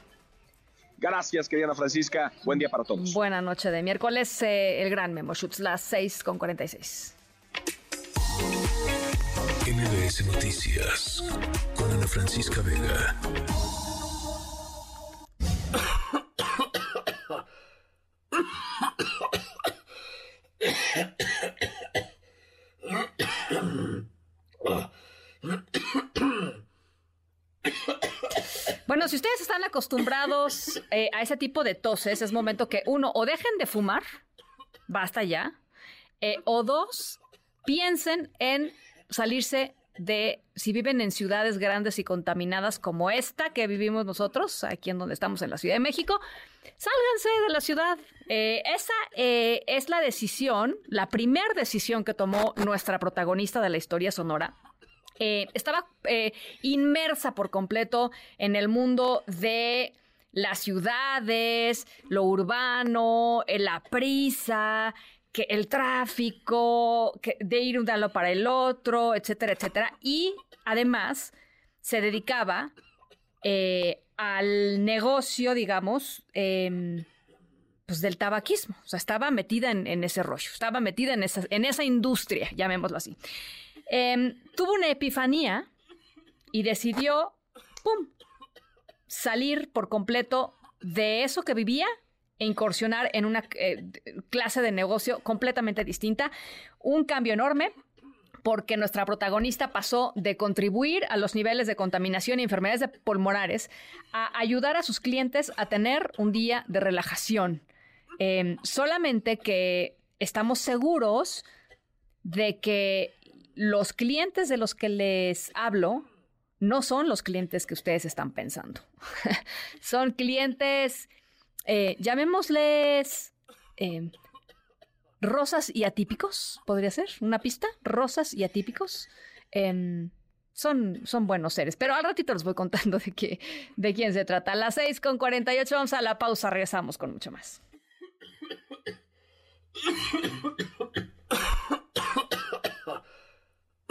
Gracias, querida Ana Francisca. Buen día para todos. Buena noche de miércoles, eh, el gran Memo Schutz, las 6 con 46. MBS Noticias con Ana Francisca Vega. Bueno, si ustedes están acostumbrados eh, a ese tipo de toses, es momento que uno, o dejen de fumar, basta ya, eh, o dos, piensen en salirse de, si viven en ciudades grandes y contaminadas como esta que vivimos nosotros, aquí en donde estamos en la Ciudad de México, sálganse de la ciudad. Eh, esa es la decisión, la primera decisión que tomó nuestra protagonista de la historia sonora, eh, estaba eh, inmersa por completo en el mundo de las ciudades, lo urbano, eh, la prisa, el tráfico, de ir un lado para el otro, etcétera, etcétera. Y además se dedicaba al negocio, digamos, em, pues del tabaquismo. O sea, estaba metida en, ese rollo, estaba metida en esa, en esa industria, llamémoslo así. Em, tuvo una epifanía y decidió, ¡pum!, salir por completo de eso que vivía e incursionar en una eh, clase de negocio completamente distinta. Un cambio enorme porque nuestra protagonista pasó de contribuir a los niveles de contaminación y enfermedades pulmonares a ayudar a sus clientes a tener un día de relajación. Em, solamente que estamos seguros de que los clientes de los que les hablo no son los clientes que ustedes están pensando. son clientes, eh, llamémosles eh, rosas y atípicos, podría ser una pista, rosas y atípicos. Em, son, son buenos seres, pero al ratito les voy contando de, qué, de quién se trata. A las 6 con 48 vamos a la pausa, regresamos con mucho más.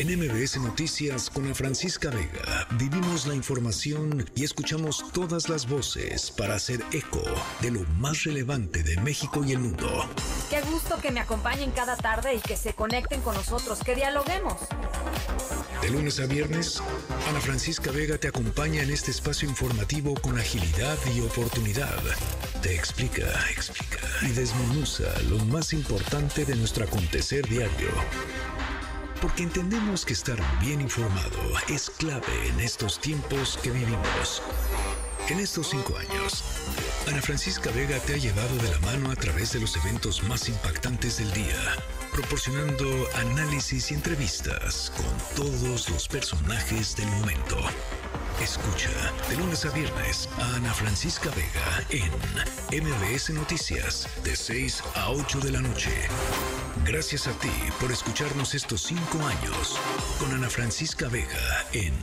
En MBS Noticias con la Francisca Vega vivimos la información y escuchamos todas las voces para hacer eco de lo más relevante de México y el mundo. Qué gusto que me acompañen cada tarde y que se conecten con nosotros, que dialoguemos. De lunes a viernes, Ana Francisca Vega te acompaña en este espacio informativo con agilidad y oportunidad. Te explica, explica y desmenuza lo más importante de nuestro acontecer diario porque entendemos que estar bien informado es clave en estos tiempos que vivimos. En estos cinco años, Ana Francisca Vega te ha llevado de la mano a través de los eventos más impactantes del día, proporcionando análisis y entrevistas con todos los personajes del momento. Escucha de lunes a viernes a Ana Francisca Vega en MBS Noticias de 6 a 8 de la noche. Gracias a ti por escucharnos estos cinco años con Ana Francisca Vega en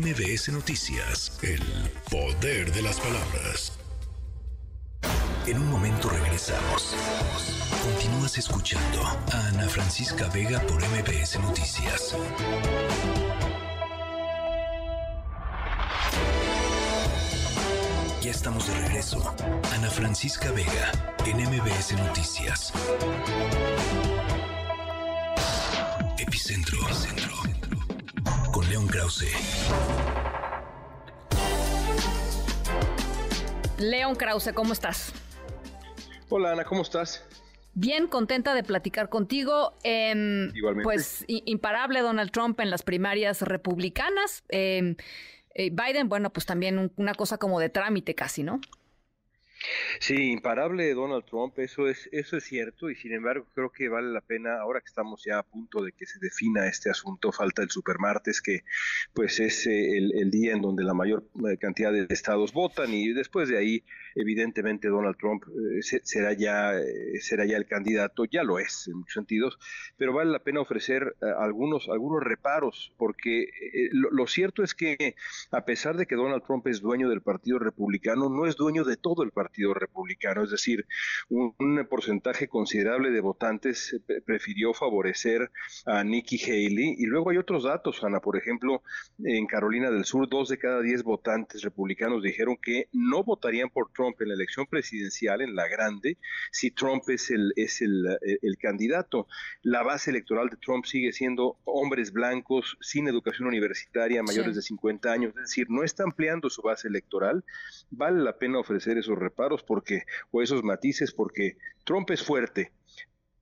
MBS Noticias, el poder de las palabras. En un momento regresamos. Continúas escuchando a Ana Francisca Vega por MBS Noticias. Ya estamos de regreso. Ana Francisca Vega en MBS Noticias. Epicentro. Epicentro. Con León Krause. León Krause, ¿cómo estás? Hola Ana, ¿cómo estás? Bien, contenta de platicar contigo. Eh, Igualmente. Pues imparable Donald Trump en las primarias republicanas. Eh, Biden, bueno, pues también una cosa como de trámite casi, ¿no? Sí, imparable Donald Trump, eso es, eso es cierto, y sin embargo creo que vale la pena, ahora que estamos ya a punto de que se defina este asunto, falta el supermartes, que pues es eh, el, el, día en donde la mayor eh, cantidad de estados votan, y después de ahí, evidentemente, Donald Trump eh, será, ya, eh, será ya el candidato, ya lo es en muchos sentidos, pero vale la pena ofrecer eh, algunos, algunos reparos, porque lo, cierto es que a pesar de que Donald Trump es dueño del Partido Republicano, no es dueño de todo el Partido Republicano, es decir, un, un porcentaje considerable de votantes prefirió favorecer a Nikki Haley y luego hay otros datos, Ana, por ejemplo, en Carolina del Sur, dos de cada diez votantes republicanos dijeron que no votarían por Trump en la elección presidencial, en la grande, si Trump es el, es el, el, el candidato. La base electoral de Trump sigue siendo hombres blancos sin educación universitaria, mayores sí. de 50 años, es decir, no está ampliando su base electoral. Vale la pena ofrecer esos reparos porque, o esos matices porque Trump es fuerte,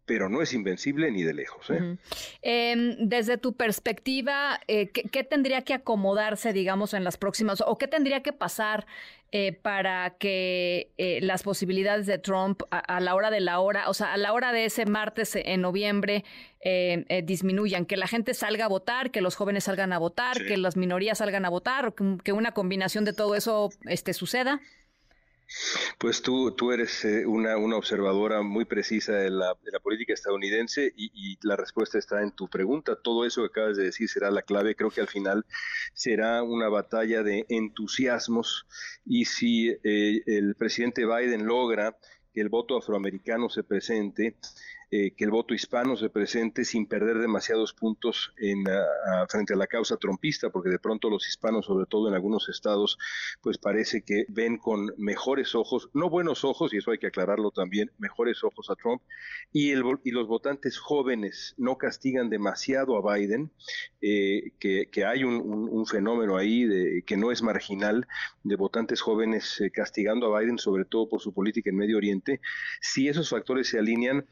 pero no es invencible ni de lejos. ¿eh? Uh -huh. eh, desde tu perspectiva, eh, ¿qué, ¿qué, tendría que acomodarse, digamos, en las próximas, o qué tendría que pasar eh, para que eh, las posibilidades de Trump a, a, la hora de la hora, o sea, a la hora de ese martes en noviembre, eh, disminuyan? Que la gente salga a votar, que los jóvenes salgan a votar, sí. que las minorías salgan a votar, que, que una combinación de todo eso este, suceda. Pues tú, tú eres eh, una, una, observadora muy precisa de la, política estadounidense y, y, la respuesta está en tu pregunta. Todo eso que acabas de decir será la clave. Creo que al final será una batalla de entusiasmos y si eh, el presidente Biden logra que el voto afroamericano se presente, eh, que el voto hispano se presente sin perder demasiados puntos en, a, frente a la causa trompista, porque de pronto los hispanos, sobre todo en algunos estados, pues parece que ven con mejores ojos, no buenos ojos, y eso hay que aclararlo también, mejores ojos a Trump, y, el, y los votantes jóvenes no castigan demasiado a Biden, eh, que, hay un, fenómeno ahí de, que no es marginal de votantes jóvenes eh, castigando a Biden, sobre todo por su política en Medio Oriente, si esos factores se alinean,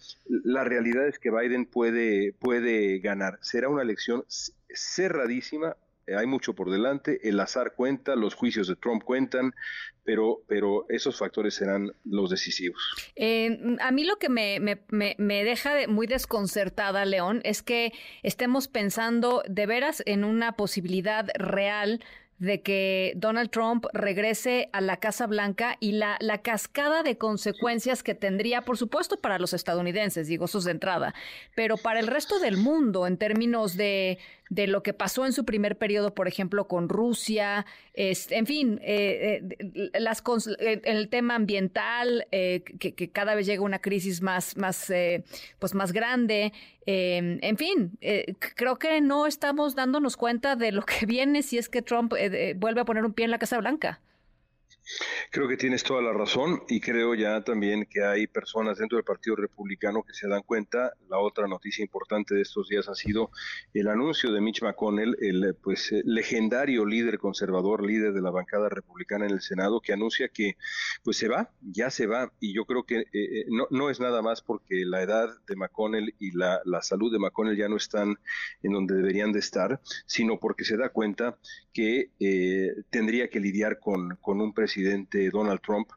la realidad es que Biden puede, puede ganar. Será una elección cerradísima, hay mucho por delante, el azar cuenta, los juicios de Trump cuentan, pero, pero esos factores serán los decisivos. Eh, a mí lo que me, me, me deja de muy desconcertada, León, es que estemos pensando de veras en una posibilidad real de que Donald Trump regrese a la Casa Blanca y la, la cascada de consecuencias que tendría, por supuesto, para los estadounidenses, digo, es de entrada, pero para el resto del mundo en términos de de lo que pasó en su primer periodo, por ejemplo, con Rusia, en fin, eh, eh, las, el tema ambiental, eh, que, cada vez llega una crisis más, más, pues más grande. en fin, creo que no estamos dándonos cuenta de lo que viene si es que Trump vuelve a poner un pie en la Casa Blanca. Creo que tienes toda la razón y creo ya también que hay personas dentro del Partido Republicano que se dan cuenta. La otra noticia importante de estos días ha sido el anuncio de Mitch McConnell, el pues eh, legendario líder conservador, líder de la bancada republicana en el Senado, que anuncia que pues se va, ya se va y yo creo que eh, eh, no, no es nada más porque la edad de McConnell y la, la salud de McConnell ya no están en donde deberían de estar, sino porque se da cuenta que tendría que lidiar con, con un presidente presidente Donald Trump,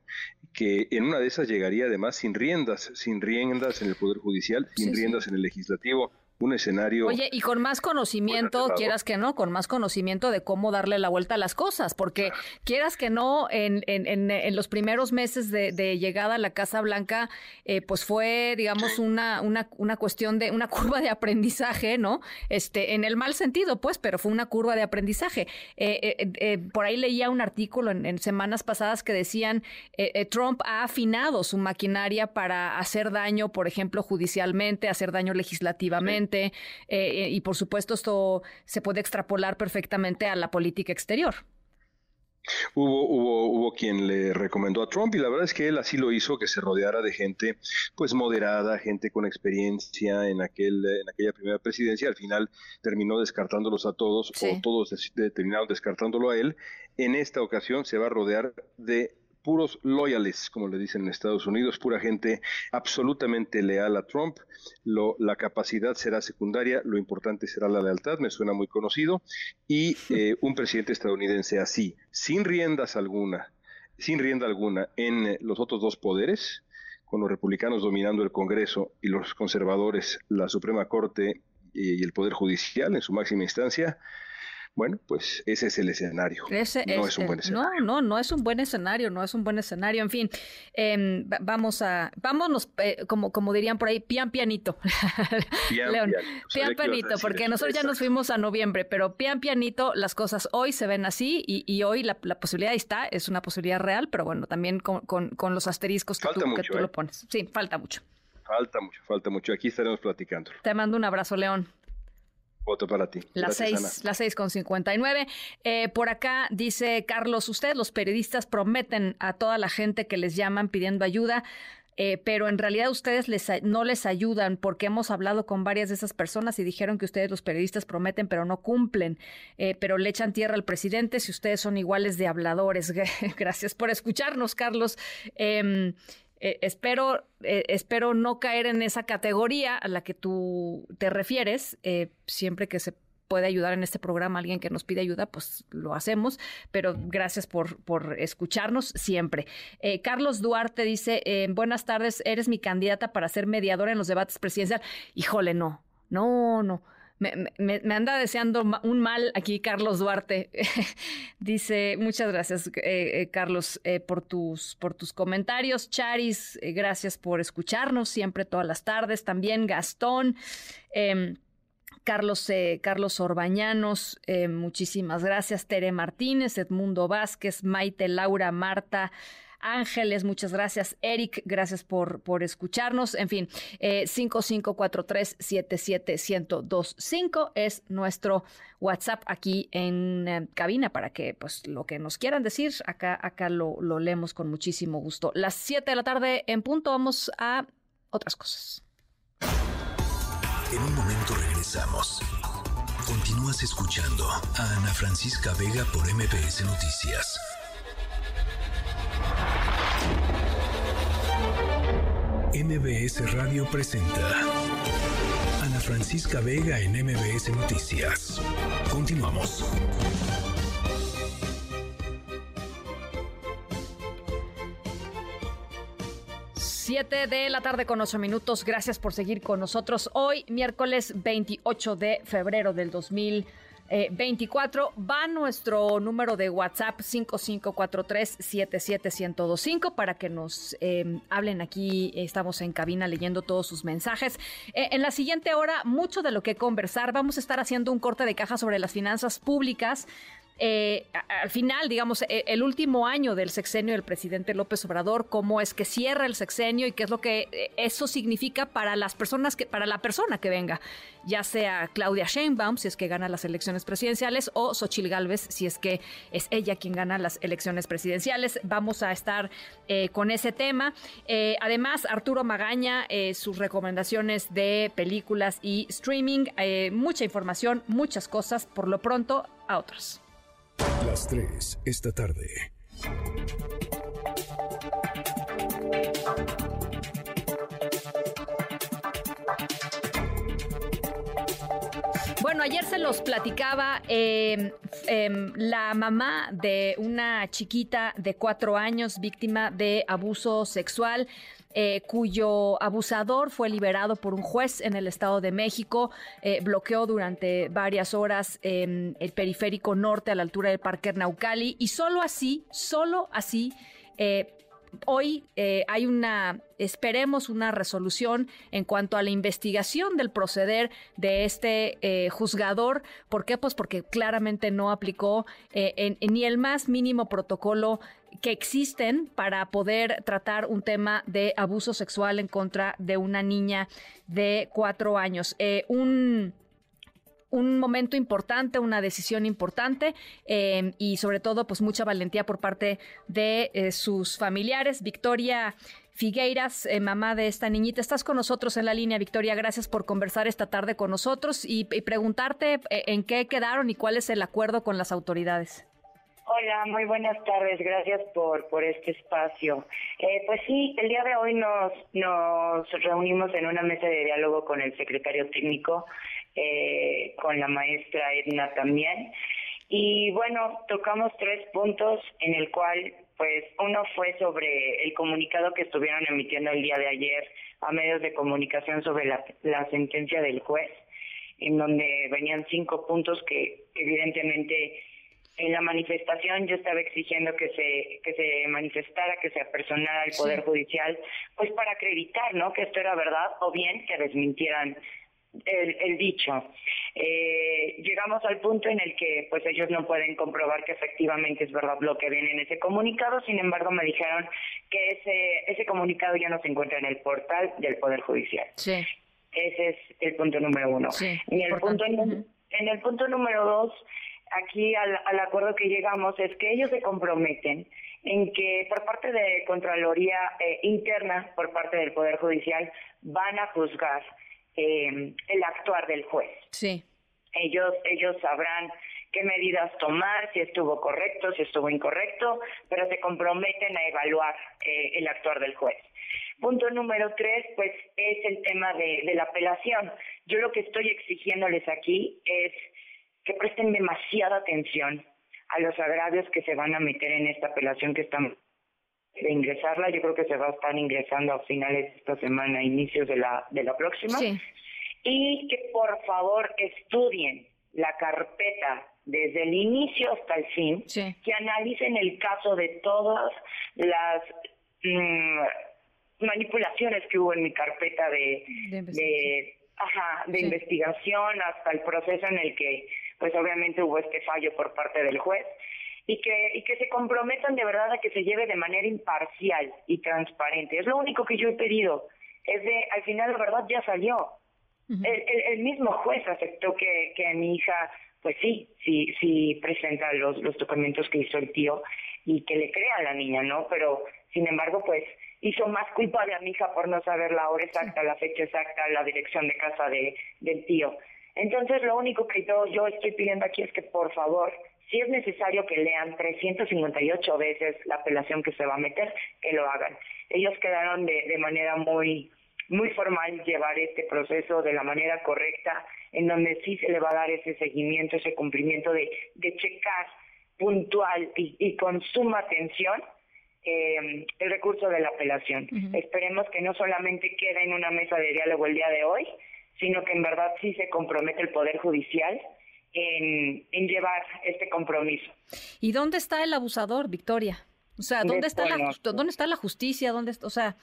que en una de esas llegaría además sin riendas, sin riendas en el Poder Judicial, sin riendas en el Legislativo, un escenario. Oye, y con más conocimiento, quieras que no, con más conocimiento de cómo darle la vuelta a las cosas, porque quieras que no, en, en, en, los primeros meses de, llegada a la Casa Blanca, eh, pues fue, digamos, una, una, una cuestión de una curva de aprendizaje, ¿no? Este, en el mal sentido, pues, pero fue una curva de aprendizaje. Eh, eh, por ahí leía un artículo en, semanas pasadas que decían Trump ha afinado su maquinaria para hacer daño, por ejemplo, judicialmente, hacer daño legislativamente. Eh, eh, y por supuesto esto se puede extrapolar perfectamente a la política exterior. Hubo, hubo, hubo quien le recomendó a Trump y la verdad es que él así lo hizo, que se rodeara de gente pues moderada, gente con experiencia en, aquel, en aquella primera presidencia. Al final terminó descartándolos a todos o todos terminaron descartándolo a él. En esta ocasión se va a rodear de puros loyales, como le dicen en Estados Unidos, pura gente absolutamente leal a Trump. Lo, la capacidad será secundaria, lo importante será la lealtad, me suena muy conocido, y eh, un presidente estadounidense así, sin riendas alguna, sin rienda alguna en eh, los otros dos poderes, con los republicanos dominando el Congreso y los conservadores la Suprema Corte y el Poder Judicial en su máxima instancia, bueno, pues ese es el escenario. no es, un buen escenario. No, no, no es un buen escenario, no es un buen escenario. En fin, em, vamos a, vámonos, eh, como, como dirían por ahí, pian pianito. Pian, León, pian, pianito, porque nosotros ya nos fuimos a noviembre, pero pian pianito, las cosas hoy se ven así y, hoy la, posibilidad está, es una posibilidad real, pero bueno, también con, con, los asteriscos que tú, que tú lo ¿eh? pones. Sí, falta mucho. Falta mucho, falta mucho. Aquí estaremos platicando. Te mando un abrazo, León. Voto para ti. Las seis, las seis con cincuenta y nueve. Eh, por acá dice Carlos, ustedes los periodistas prometen a toda la gente que les llaman pidiendo ayuda, eh, pero en realidad ustedes les, no les ayudan porque hemos hablado con varias de esas personas y dijeron que ustedes los periodistas prometen pero no cumplen, eh, pero le echan tierra al presidente si ustedes son iguales de habladores. Gracias por escucharnos, Carlos. Em, eh, espero, eh, espero no caer en esa categoría a la que tú te refieres, eh, siempre que se puede ayudar en este programa alguien que nos pide ayuda, pues lo hacemos, pero gracias por, por escucharnos siempre. Carlos Duarte dice, buenas tardes, eres mi candidata para ser mediadora en los debates presidenciales. Híjole, no, no, no. Me, anda deseando un mal aquí Carlos Duarte. Dice, muchas gracias eh, eh, Carlos eh, por, tus, por tus comentarios. Charis, gracias por escucharnos siempre todas las tardes. También Gastón. Em, Carlos, Carlos Orbañanos, muchísimas gracias. Tere Martínez, Edmundo Vázquez, Maite, Laura, Marta, Ángeles, muchas gracias. Eric, gracias por, por escucharnos. En fin, eh, 5543-77125 es nuestro WhatsApp aquí en eh, cabina para que, pues, lo que nos quieran decir, acá, acá lo, lo leemos con muchísimo gusto. Las 7 de la tarde en punto, vamos a otras cosas. En un momento regresamos. Continúas escuchando a Ana Francisca Vega por MPS Noticias. MBS Radio presenta Ana Francisca Vega en MBS Noticias. Continuamos. Siete de la tarde con ocho minutos. Gracias por seguir con nosotros hoy, miércoles 28 de febrero del 2020. 24. Eh, Va nuestro número de WhatsApp 5543-77125 para que nos em, hablen aquí. Estamos en cabina leyendo todos sus mensajes. Eh, en la siguiente hora, mucho de lo que conversar. Vamos a estar haciendo un corte de caja sobre las finanzas públicas. Eh, al final, digamos, e, el último año del sexenio del presidente López Obrador, cómo es que cierra el sexenio y qué es lo que eh, eso significa para las personas que, para la persona que venga, ya sea Claudia Sheinbaum, si es que gana las elecciones presidenciales, o Xochil Gálvez, si es que es ella quien gana las elecciones presidenciales. Vamos a estar eh, con ese tema. además, Arturo Magaña, sus recomendaciones de películas y streaming, mucha información, muchas cosas, por lo pronto, a otras. Las 3 esta tarde. Bueno, ayer se los platicaba em, em, la mamá de una chiquita de cuatro años víctima de abuso sexual. Eh, cuyo abusador fue liberado por un juez en el Estado de México, eh, bloqueó durante varias horas el periférico norte a la altura del Parque Naucali y solo así, solo así eh, hoy hay una, esperemos una resolución en cuanto a la investigación del proceder de este juzgador. ¿Por qué? Pues porque claramente no aplicó eh, ni el más mínimo protocolo que existen para poder tratar un tema de abuso sexual en contra de una niña de cuatro años. un un momento importante, una decisión importante em, y sobre todo pues mucha valentía por parte de eh, sus familiares. Victoria Figueiras, eh, mamá de esta niñita, estás con nosotros en la línea, Victoria. Gracias por conversar esta tarde con nosotros y, preguntarte eh, en qué quedaron y cuál es el acuerdo con las autoridades. Hola, muy buenas tardes. Gracias por, por este espacio. pues sí, el día de hoy nos, nos reunimos en una mesa de diálogo con el secretario técnico eh, con la maestra Edna también. Y bueno, tocamos tres puntos en el cual, pues, uno fue sobre el comunicado que estuvieron emitiendo el día de ayer a medios de comunicación sobre la, la sentencia del juez, en donde venían cinco puntos que evidentemente en la manifestación yo estaba exigiendo que se que se manifestara, que se apersonara el poder judicial, pues para acreditar, ¿no? Que esto era verdad o bien que desmintieran el, dicho. Eh, llegamos al punto en el que pues ellos no pueden comprobar que efectivamente es verdad lo que viene en ese comunicado, sin embargo me dijeron que ese, ese comunicado ya no se encuentra en el portal del Poder Judicial. Sí. Ese es el punto número uno. en, el punto, en el punto número dos, aquí al, acuerdo que llegamos es que ellos se comprometen en que por parte de Contraloría eh, Interna, por parte del Poder Judicial, van a juzgar eh, el actuar del juez. Sí. Ellos, ellos sabrán qué medidas tomar, si estuvo correcto, si estuvo incorrecto, pero se comprometen a evaluar eh, el actuar del juez. Punto número tres, pues es el tema de, de la apelación. Yo lo que estoy exigiéndoles aquí es que presten demasiada atención a los agravios que se van a meter en esta apelación que están de ingresarla. Yo creo que se va a estar ingresando a finales de esta semana, inicios de la, de la próxima. Y que por favor estudien la carpeta desde el inicio hasta el fin, que analicen el caso de todas las mm, manipulaciones que hubo en mi carpeta de, de, ajá, de investigación hasta el proceso en el que pues obviamente hubo este fallo por parte del juez y que, y que se comprometan de verdad a que se lleve de manera imparcial y transparente. Es lo único que yo he pedido. Es de, al final la verdad ya salió. el, el, mismo juez aceptó que, que mi hija, pues sí, sí, sí presenta los, los documentos que hizo el tío y que le crea a la niña, ¿no? Pero, sin embargo, pues hizo más culpable a mi hija por no saber la hora exacta, la fecha exacta, la dirección de casa de, del tío. Entonces, lo único que yo, yo estoy pidiendo aquí es que, por favor, si es necesario que lean 358 veces la apelación que se va a meter, que lo hagan. Ellos quedaron de, de manera muy muy formal llevar este proceso de la manera correcta, en donde sí se le va a dar ese seguimiento, ese cumplimiento de, de checar puntual y, con suma atención eh, el recurso de la apelación. Esperemos que no solamente quede en una mesa de diálogo el día de hoy, sino que en verdad sí se compromete el Poder Judicial en, en llevar este compromiso. ¿Y dónde está el abusador, Victoria? O sea, ¿dónde está la dónde está la justicia? ¿Dónde o sea,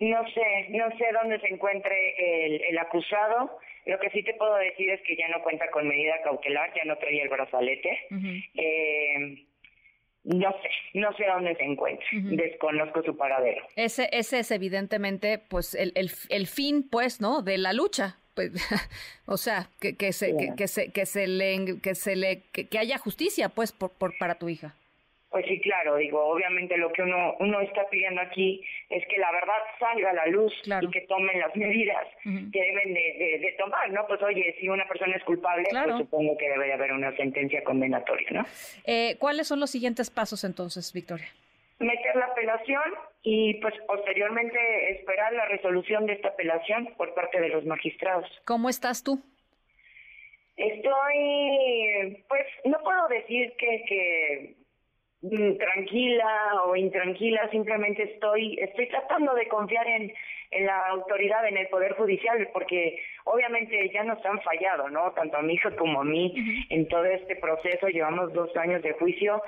no sé, no sé dónde se encuentre el, el, acusado. Lo que sí te puedo decir es que ya no cuenta con medida cautelar, ya no trae el brazalete. eh, no sé, no sé dónde se encuentra, desconozco su paradero. Ese, ese es evidentemente, pues, el, el, el fin, pues, ¿no? De la lucha, pues, o sea, que, que se, que, que, se, que se le, que se le, que, haya justicia, pues, por, por, para tu hija. Pues sí, claro, digo, obviamente lo que uno, uno está pidiendo aquí es que la verdad salga a la luz y que tomen las medidas que deben de, de, tomar, ¿no? Pues oye, si una persona es culpable, pues supongo que debe haber una sentencia condenatoria, ¿no? Eh, ¿Cuáles son los siguientes pasos entonces, Victoria? Meter la apelación y pues posteriormente esperar la resolución de esta apelación por parte de los magistrados. ¿Cómo estás tú? Estoy, pues no puedo decir que, que tranquila o intranquila, simplemente estoy, estoy tratando de confiar en, en la autoridad, en el Poder Judicial, porque obviamente ya nos han fallado, ¿no? Tanto a mi hijo como a mí en todo este proceso, llevamos dos años de juicio.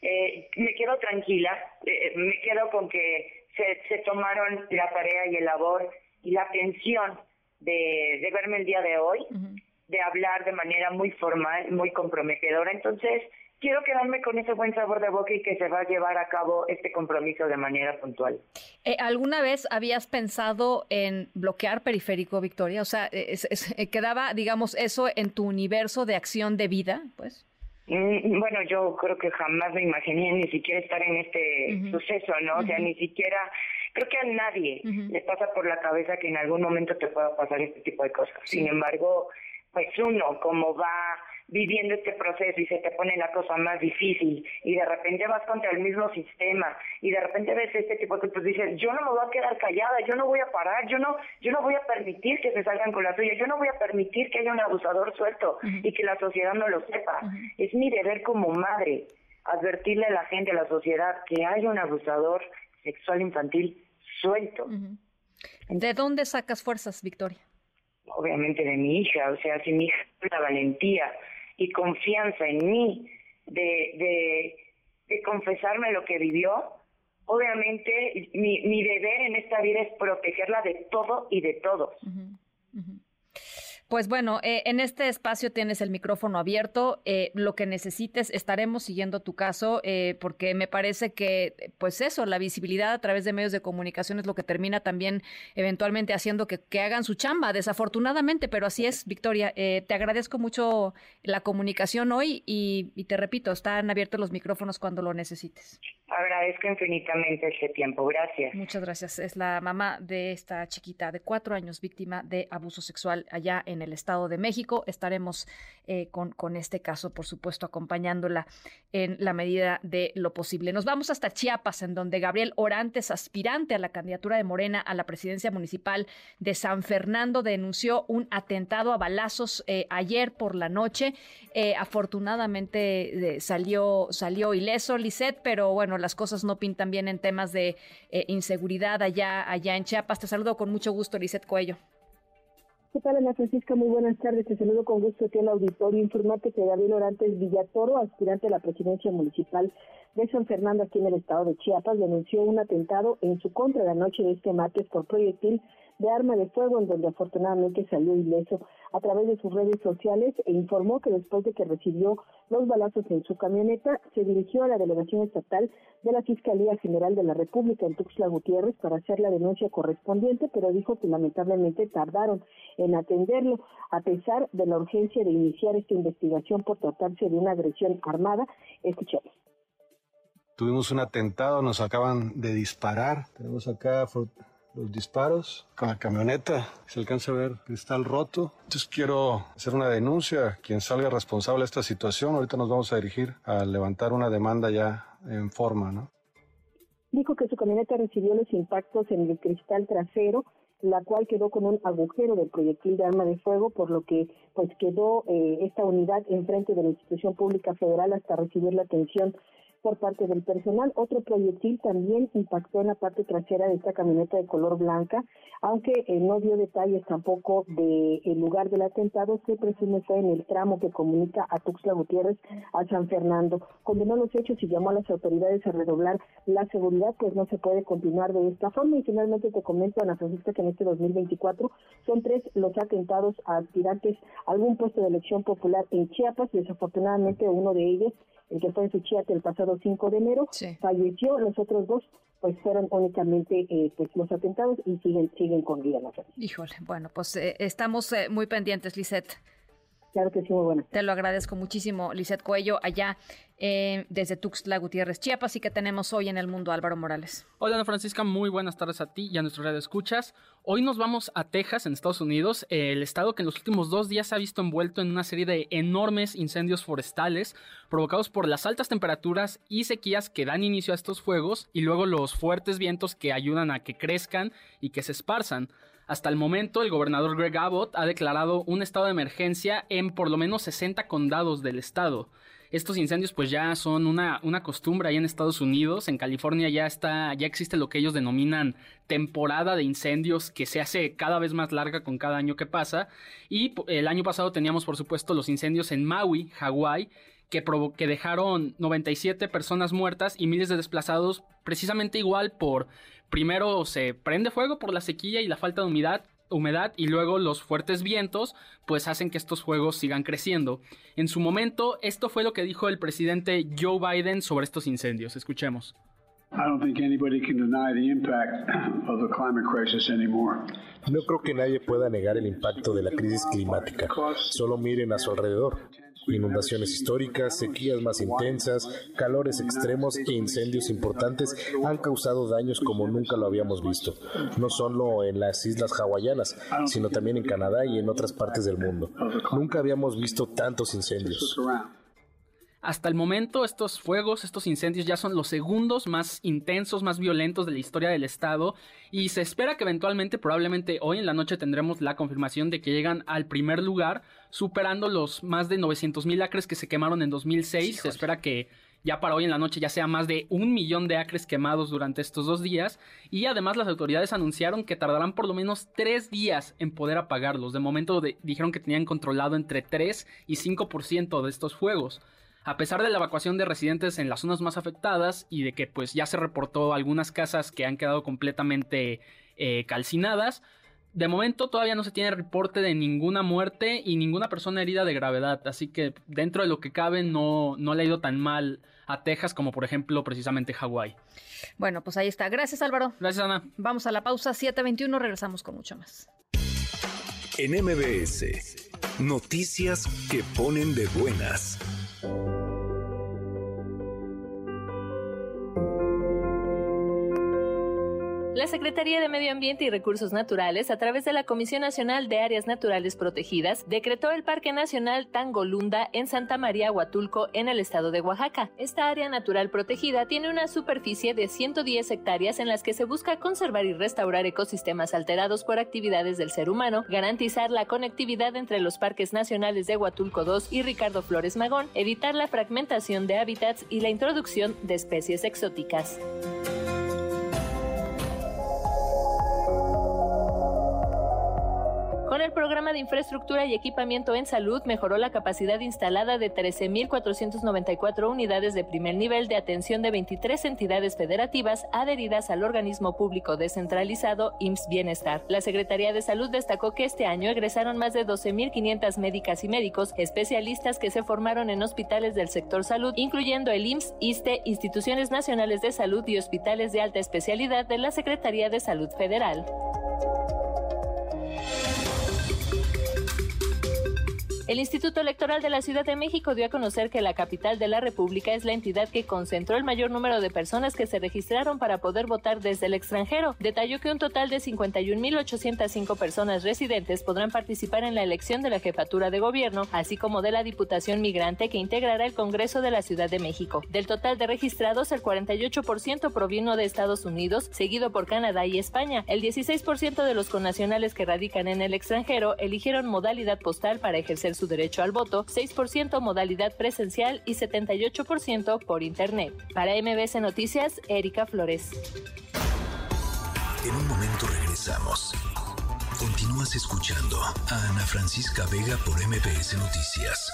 Eh, me quedo tranquila, eh, me quedo con que se, se tomaron la tarea y el labor y la atención de, de verme el día de hoy, de hablar de manera muy formal, muy comprometedora. Entonces, quiero quedarme con ese buen sabor de boca y que se va a llevar a cabo este compromiso de manera puntual. Eh, ¿Alguna vez habías pensado en bloquear periférico, Victoria? O sea, eh, ¿quedaba, digamos, eso en tu universo de acción de vida? Pues. Mm, bueno, yo creo que jamás me imaginé ni siquiera estar en este suceso, ¿no? O sea, ni siquiera, creo que a nadie le pasa por la cabeza que en algún momento te pueda pasar este tipo de cosas. Sin embargo, pues uno, como va viviendo este proceso y se te pone la cosa más difícil y de repente vas contra el mismo sistema y de repente ves este tipo de cosas, dices, yo no me voy a quedar callada, yo no voy a parar, yo no, yo no voy a permitir que se salgan con la suya, yo no voy a permitir que haya un abusador suelto y que la sociedad no lo sepa. Es mi deber como madre advertirle a la gente, a la sociedad, que hay un abusador sexual infantil suelto. ¿De dónde sacas fuerzas, Victoria? Obviamente de mi hija, o sea, si mi hija tiene la valentía y confianza en mí de, de, confesarme lo que vivió, obviamente mi, mi deber en esta vida es protegerla de todo y de todos. Pues bueno, eh, en este espacio tienes el micrófono abierto. Eh, lo que necesites, estaremos siguiendo tu caso, eh, porque me parece que, pues eso, la visibilidad a través de medios de comunicación es lo que termina también eventualmente haciendo que, hagan su chamba, desafortunadamente, pero así es, Victoria. te agradezco mucho la comunicación hoy y, y te repito, están abiertos los micrófonos cuando lo necesites. Agradezco infinitamente este tiempo. Gracias. Muchas gracias. Es la mamá de esta chiquita de cuatro años, víctima de abuso sexual allá en el Estado de México. Estaremos eh, con, con este caso, por supuesto, acompañándola en la medida de lo posible. Nos vamos hasta Chiapas, en donde Gabriel Orantes, aspirante a la candidatura de Morena a la presidencia municipal de San Fernando, denunció un atentado a balazos eh, ayer por la noche. Eh, afortunadamente salió, salió ileso, Lisette, pero bueno, las cosas no pintan bien en temas de eh, inseguridad allá, allá en Chiapas. Te saludo con mucho gusto, Lizeth Cuello. ¿Qué tal, Ana Francisca? Muy buenas tardes. Te saludo con gusto aquí al auditorio. Informarte que David Orantes Villatoro, aspirante a la presidencia municipal de San Fernando, aquí en el estado de Chiapas, denunció un atentado en su contra la noche de este martes por proyectil de arma de fuego, en donde afortunadamente salió ileso a través de sus redes sociales e informó que después de que recibió los balazos en su camioneta, se dirigió a la delegación estatal de la Fiscalía General de la República en Tuxtla Gutiérrez para hacer la denuncia correspondiente, pero dijo que lamentablemente tardaron en atenderlo, a pesar de la urgencia de iniciar esta investigación por tratarse de una agresión armada. Escuchemos. Tuvimos un atentado, nos acaban de disparar. Tenemos acá los disparos con la camioneta. Se alcanza a ver cristal roto. Entonces quiero hacer una denuncia. Quien salga responsable de esta situación, ahorita nos vamos a dirigir a levantar una demanda ya en forma, ¿no? Dijo que su camioneta recibió los impactos en el cristal trasero, la cual quedó con un agujero del proyectil de arma de fuego, por lo que pues quedó eh, esta unidad enfrente de la institución pública federal hasta recibir la atención por parte del personal. Otro proyectil también impactó en la parte trasera de esta camioneta de color blanca, aunque eh, no dio detalles tampoco del lugar del atentado, se presume fue en el tramo que comunica a Tuxtla Gutiérrez a San Fernando. Condenó los hechos y llamó a las autoridades a redoblar la seguridad, pues no se puede continuar de esta forma. Y finalmente te comento, Ana Francisca, que en este 2024 son tres los atentados a aspirantes a algún puesto de elección popular en Chiapas. Desafortunadamente, uno de ellos, el que fue en Suchiate el pasado 5 de enero, falleció. Los otros dos pues fueron únicamente eh, pues los atentados y siguen siguen con vida. Híjole, bueno, pues eh, estamos eh, muy pendientes, Lisette. Claro que sí, muy buena. Te lo agradezco muchísimo, Lisette Cuello, allá eh, desde Tuxtla Gutiérrez, Chiapas, y que tenemos hoy en el mundo Álvaro Morales. Hola, Ana Francisca, muy buenas tardes a ti y a nuestro radio escuchas. Hoy nos vamos a Texas, en Estados Unidos, el estado que en los últimos dos días se ha visto envuelto en una serie de enormes incendios forestales provocados por las altas temperaturas y sequías que dan inicio a estos fuegos y luego los fuertes vientos que ayudan a que crezcan y que se esparzan. Hasta el momento, el gobernador Greg Abbott ha declarado un estado de emergencia en por lo menos 60 condados del estado. Estos incendios pues ya son una, una costumbre ahí en Estados Unidos. En California ya está, ya existe lo que ellos denominan temporada de incendios que se hace cada vez más larga con cada año que pasa. Y el año pasado teníamos por supuesto los incendios en Maui, Hawái, que, que dejaron 97 personas muertas y miles de desplazados precisamente igual por primero se prende fuego por la sequía y la falta de humedad, humedad y luego los fuertes vientos pues hacen que estos fuegos sigan creciendo. En su momento, esto fue lo que dijo el presidente Joe Biden sobre estos incendios. Escuchemos. No creo que nadie pueda negar el impacto de la crisis climática. Solo miren a su alrededor. Inundaciones históricas, sequías más intensas, calores extremos e incendios importantes han causado daños como nunca lo habíamos visto, no solo en las islas hawaianas, sino también en Canadá y en otras partes del mundo. Nunca habíamos visto tantos incendios. Hasta el momento estos fuegos, estos incendios ya son los segundos más intensos, más violentos de la historia del estado y se espera que eventualmente, probablemente hoy en la noche tendremos la confirmación de que llegan al primer lugar, superando los más de 900 mil acres que se quemaron en 2006. se espera que ya para hoy en la noche ya sea más de un millón de acres quemados durante estos dos días y además las autoridades anunciaron que tardarán por lo menos tres días en poder apagarlos. De momento dijeron que tenían controlado entre 3 y 5% de estos fuegos. A pesar de la evacuación de residentes en las zonas más afectadas y de que pues ya se reportó algunas casas que han quedado completamente eh, calcinadas, de momento todavía no se tiene reporte de ninguna muerte y ninguna persona herida de gravedad, así que dentro de lo que cabe no, no le ha ido tan mal a Texas como por ejemplo precisamente Hawái. Bueno, pues ahí está. Gracias Álvaro. Gracias Ana. Vamos a la pausa 7.21, regresamos con mucho más. En MBS, noticias que ponen de buenas. Thank you. La Secretaría de Medio Ambiente y Recursos Naturales, a través de la Comisión Nacional de Áreas Naturales Protegidas, decretó el Parque Nacional Tangolunda en Santa María Huatulco, en el estado de Oaxaca. Esta área natural protegida tiene una superficie de 110 hectáreas en las que se busca conservar y restaurar ecosistemas alterados por actividades del ser humano, garantizar la conectividad entre los parques nacionales de Huatulco II y Ricardo Flores Magón, evitar la fragmentación de hábitats y la introducción de especies exóticas. Con el programa de infraestructura y equipamiento en salud mejoró la capacidad instalada de 13.494 unidades de primer nivel de atención de 23 entidades federativas adheridas al organismo público descentralizado IMSS Bienestar. La Secretaría de Salud destacó que este año egresaron más de 12.500 médicas y médicos especialistas que se formaron en hospitales del sector salud, incluyendo el IMSS, ISTE, instituciones nacionales de salud y hospitales de alta especialidad de la Secretaría de Salud Federal. El Instituto Electoral de la Ciudad de México dio a conocer que la capital de la República es la entidad que concentró el mayor número de personas que se registraron para poder votar desde el extranjero. Detalló que un total de 51.805 personas residentes podrán participar en la elección de la jefatura de gobierno, así como de la Diputación Migrante que integrará el Congreso de la Ciudad de México. Del total de registrados, el 48% provino de Estados Unidos, seguido por Canadá y España. El 16% de los connacionales que radican en el extranjero eligieron modalidad postal para ejercer su derecho al voto, 6% modalidad presencial y 78% por Internet. Para MBS Noticias, Erika Flores. En un momento regresamos. Continúas escuchando a Ana Francisca Vega por MBS Noticias.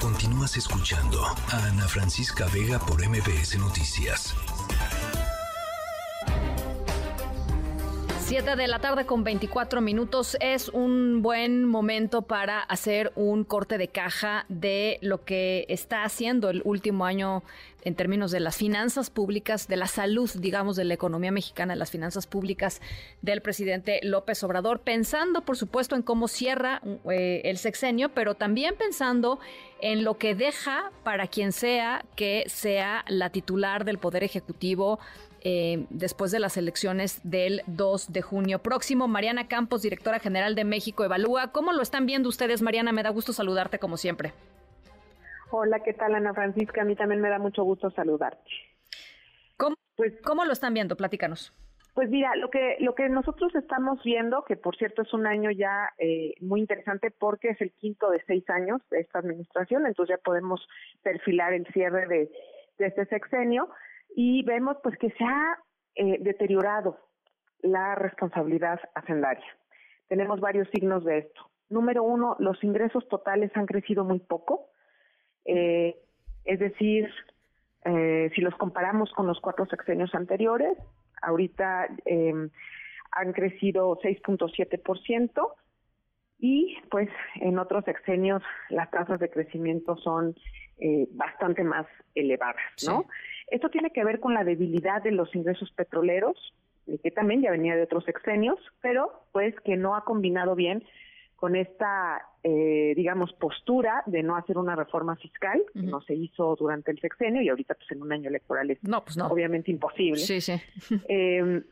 Continúas escuchando a Ana Francisca Vega por MBS Noticias. 7 de la tarde con 24 minutos. Es un buen momento para hacer un corte de caja de lo que está haciendo el último año en términos de las finanzas públicas, de la salud, digamos, de la economía mexicana, de las finanzas públicas del presidente López Obrador, pensando, por supuesto, en cómo cierra eh, el sexenio, pero también pensando en lo que deja para quien sea que sea la titular del Poder Ejecutivo eh, después de las elecciones del 2 de junio próximo. Mariana Campos, directora general de México Evalúa. ¿Cómo lo están viendo ustedes, Mariana? Me da gusto saludarte como siempre. Hola, ¿qué tal, Ana Francisca? A mí también me da mucho gusto saludarte. ¿Cómo, pues, ¿cómo lo están viendo? Platícanos. Pues mira, lo que lo que nosotros estamos viendo, que por cierto es un año ya eh, muy interesante porque es el quinto de seis años de esta administración, entonces ya podemos perfilar el cierre de, de este sexenio y vemos pues que se ha eh, deteriorado la responsabilidad hacendaria. Tenemos varios signos de esto. Número uno, los ingresos totales han crecido muy poco, eh, es decir, eh, si los comparamos con los cuatro sexenios anteriores, ahorita eh, han crecido 6.7% y pues en otros sexenios las tasas de crecimiento son eh, bastante más elevadas, ¿no? Esto tiene que ver con la debilidad de los ingresos petroleros, que también ya venía de otros sexenios, pero pues que no ha combinado bien con esta, eh, digamos, postura de no hacer una reforma fiscal, que no se hizo durante el sexenio y ahorita pues en un año electoral es no, pues no. obviamente imposible. Sí, sí. eh,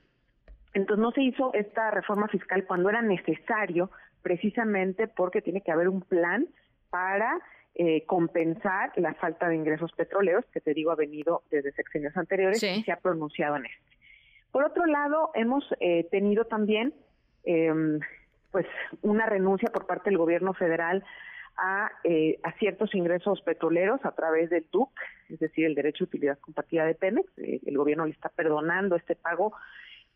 entonces no se hizo esta reforma fiscal cuando era necesario, precisamente porque tiene que haber un plan para eh, compensar la falta de ingresos petroleros, que te digo ha venido desde sexenios anteriores y se ha pronunciado en este. Por otro lado, hemos eh, tenido también em, pues una renuncia por parte del gobierno federal a, eh, a ciertos ingresos petroleros a través del TUC, es decir, el derecho de utilidad compartida de Pemex. el gobierno le está perdonando este pago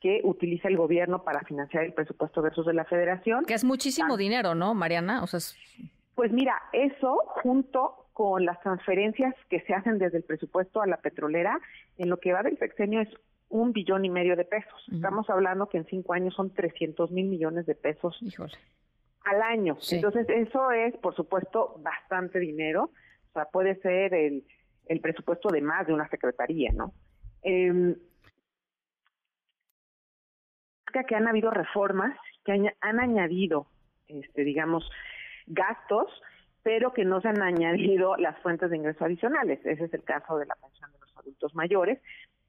que utiliza el gobierno para financiar el presupuesto versus de la federación. Que es muchísimo dinero, ¿no, Mariana? O sea, pues mira, eso junto con las transferencias que se hacen desde el presupuesto a la petrolera, en lo que va del sexenio es un billón y medio de pesos. Estamos hablando que en cinco años son 300 mil millones de pesos al año. Entonces, eso es, por supuesto, bastante dinero. O sea, puede ser el, el presupuesto de más de una secretaría, ¿no? Eh, que han habido reformas que han añadido, este, digamos, gastos, pero que no se han añadido las fuentes de ingreso adicionales. Ese es el caso de la pensión de los adultos mayores,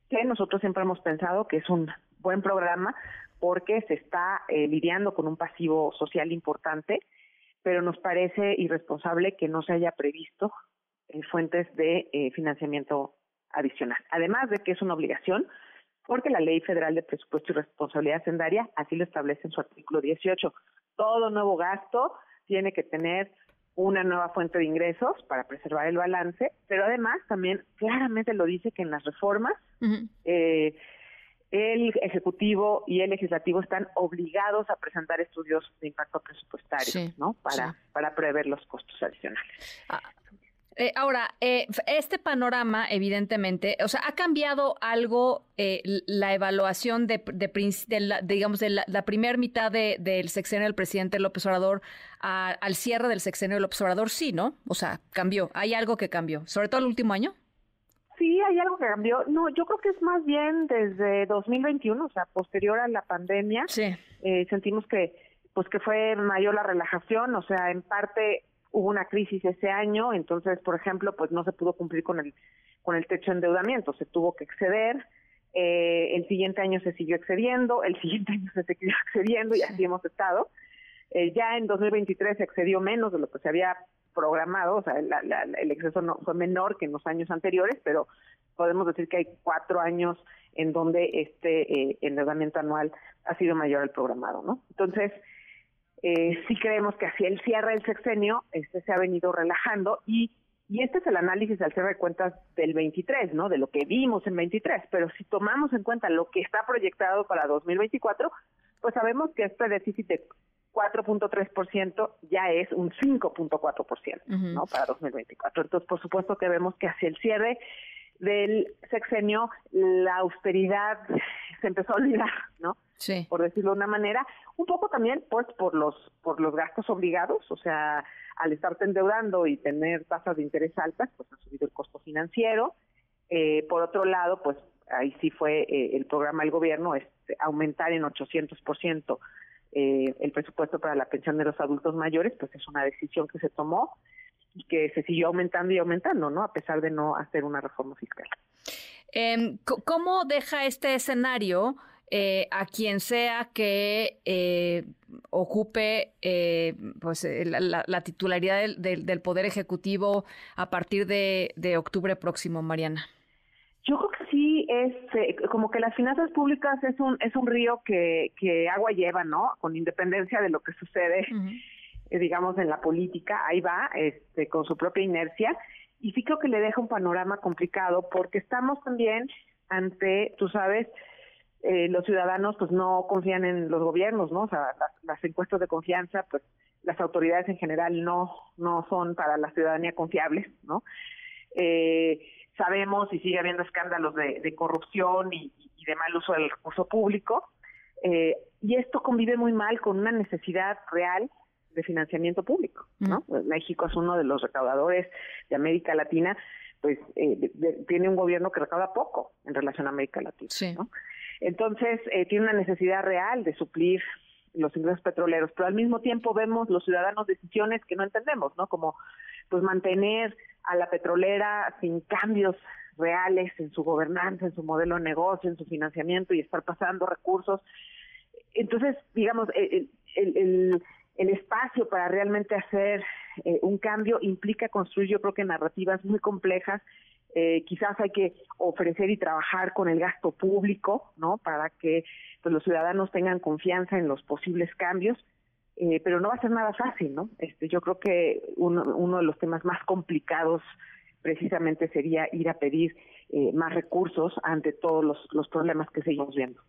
que nosotros siempre hemos pensado que es un buen programa porque se está eh, lidiando con un pasivo social importante, pero nos parece irresponsable que no se haya previsto eh, fuentes de eh, financiamiento adicional. Además de que es una obligación, porque la Ley Federal de Presupuesto y Responsabilidad Hacendaria así lo establece en su artículo 18. Todo nuevo gasto tiene que tener una nueva fuente de ingresos para preservar el balance, pero además también claramente lo dice que en las reformas eh, el Ejecutivo y el Legislativo están obligados a presentar estudios de impacto presupuestario, ¿no? Para, para prever los costos adicionales. Ah, eh, ahora, eh, este panorama, evidentemente, o sea, ha cambiado algo eh, la evaluación de, de, la, digamos, de la, primera mitad del sexenio del presidente López Obrador al cierre del sexenio de López Obrador, sí, ¿no? O sea, cambió. ¿Hay algo que cambió? ¿Sobre todo el último año? Sí, hay algo que cambió. No, yo creo que es más bien desde 2021, o sea, posterior a la pandemia. Sí. sentimos que, pues, que fue mayor la relajación, o sea, en parte hubo una crisis ese año, entonces, por ejemplo, pues no se pudo cumplir con el con el techo de endeudamiento, se tuvo que exceder, eh, el siguiente año se siguió excediendo, el siguiente año se siguió excediendo y así hemos estado. Eh, ya en 2023 se excedió menos de lo que se había programado, o sea, el exceso no fue menor que en los años anteriores, pero podemos decir que hay cuatro años en donde este eh, endeudamiento anual ha sido mayor al programado, ¿no? Entonces, eh, sí creemos que hacia el cierre del sexenio este se ha venido relajando y y este es el análisis al cierre de cuentas del 23, ¿no? De lo que vimos en 23. Pero si tomamos en cuenta lo que está proyectado para 2024, pues sabemos que este déficit de 4.3% ya es un 5.4%, ¿no? Para 2024. Entonces, por supuesto que vemos que hacia el cierre del sexenio la austeridad se empezó a olvidar, ¿no? Sí. Por decirlo de una manera, un poco también pues por los por los gastos obligados, o sea, al estarte endeudando y tener tasas de interés altas, pues ha subido el costo financiero. Eh, por otro lado, pues ahí sí fue eh, el programa del gobierno, es aumentar en 800% eh, el presupuesto para la pensión de los adultos mayores, pues es una decisión que se tomó y que se siguió aumentando y aumentando, ¿no? A pesar de no hacer una reforma fiscal. Eh, ¿Cómo deja este escenario eh, a quien sea que eh, ocupe eh, pues la, titularidad del, del, Poder Ejecutivo a partir de, de, octubre próximo, Mariana? Yo creo que sí es como que las finanzas públicas es un es un río que, que agua lleva, ¿no? Con independencia de lo que sucede, digamos, en la política, ahí va, este, con su propia inercia. Y sí creo que le deja un panorama complicado porque estamos también ante, tú sabes, eh, los ciudadanos pues no confían en los gobiernos, ¿no? O sea, las, encuestas de confianza, pues las autoridades en general no no son para la ciudadanía confiables, ¿no? Eh, sabemos y sigue habiendo escándalos de, corrupción y, de mal uso del recurso público, eh, y esto convive muy mal con una necesidad real de financiamiento público, ¿no? México es uno de los recaudadores de América Latina, pues tiene un gobierno que recauda poco en relación a América Latina, ¿no? Entonces, eh, tiene una necesidad real de suplir los ingresos petroleros, pero al mismo tiempo vemos los ciudadanos decisiones que no entendemos, ¿no? Como pues mantener a la petrolera sin cambios reales en su gobernanza, en su modelo de negocio, en su financiamiento y estar pasando recursos. Entonces, digamos, el, el, el, espacio para realmente hacer eh, un cambio implica construir, yo creo que narrativas muy complejas eh, quizás hay que ofrecer y trabajar con el gasto público, ¿no? Para que pues, los ciudadanos tengan confianza en los posibles cambios, eh, pero no va a ser nada fácil, ¿no? Este, yo creo que uno, uno de los temas más complicados precisamente sería ir a pedir eh, más recursos ante todos los, los problemas que seguimos viendo.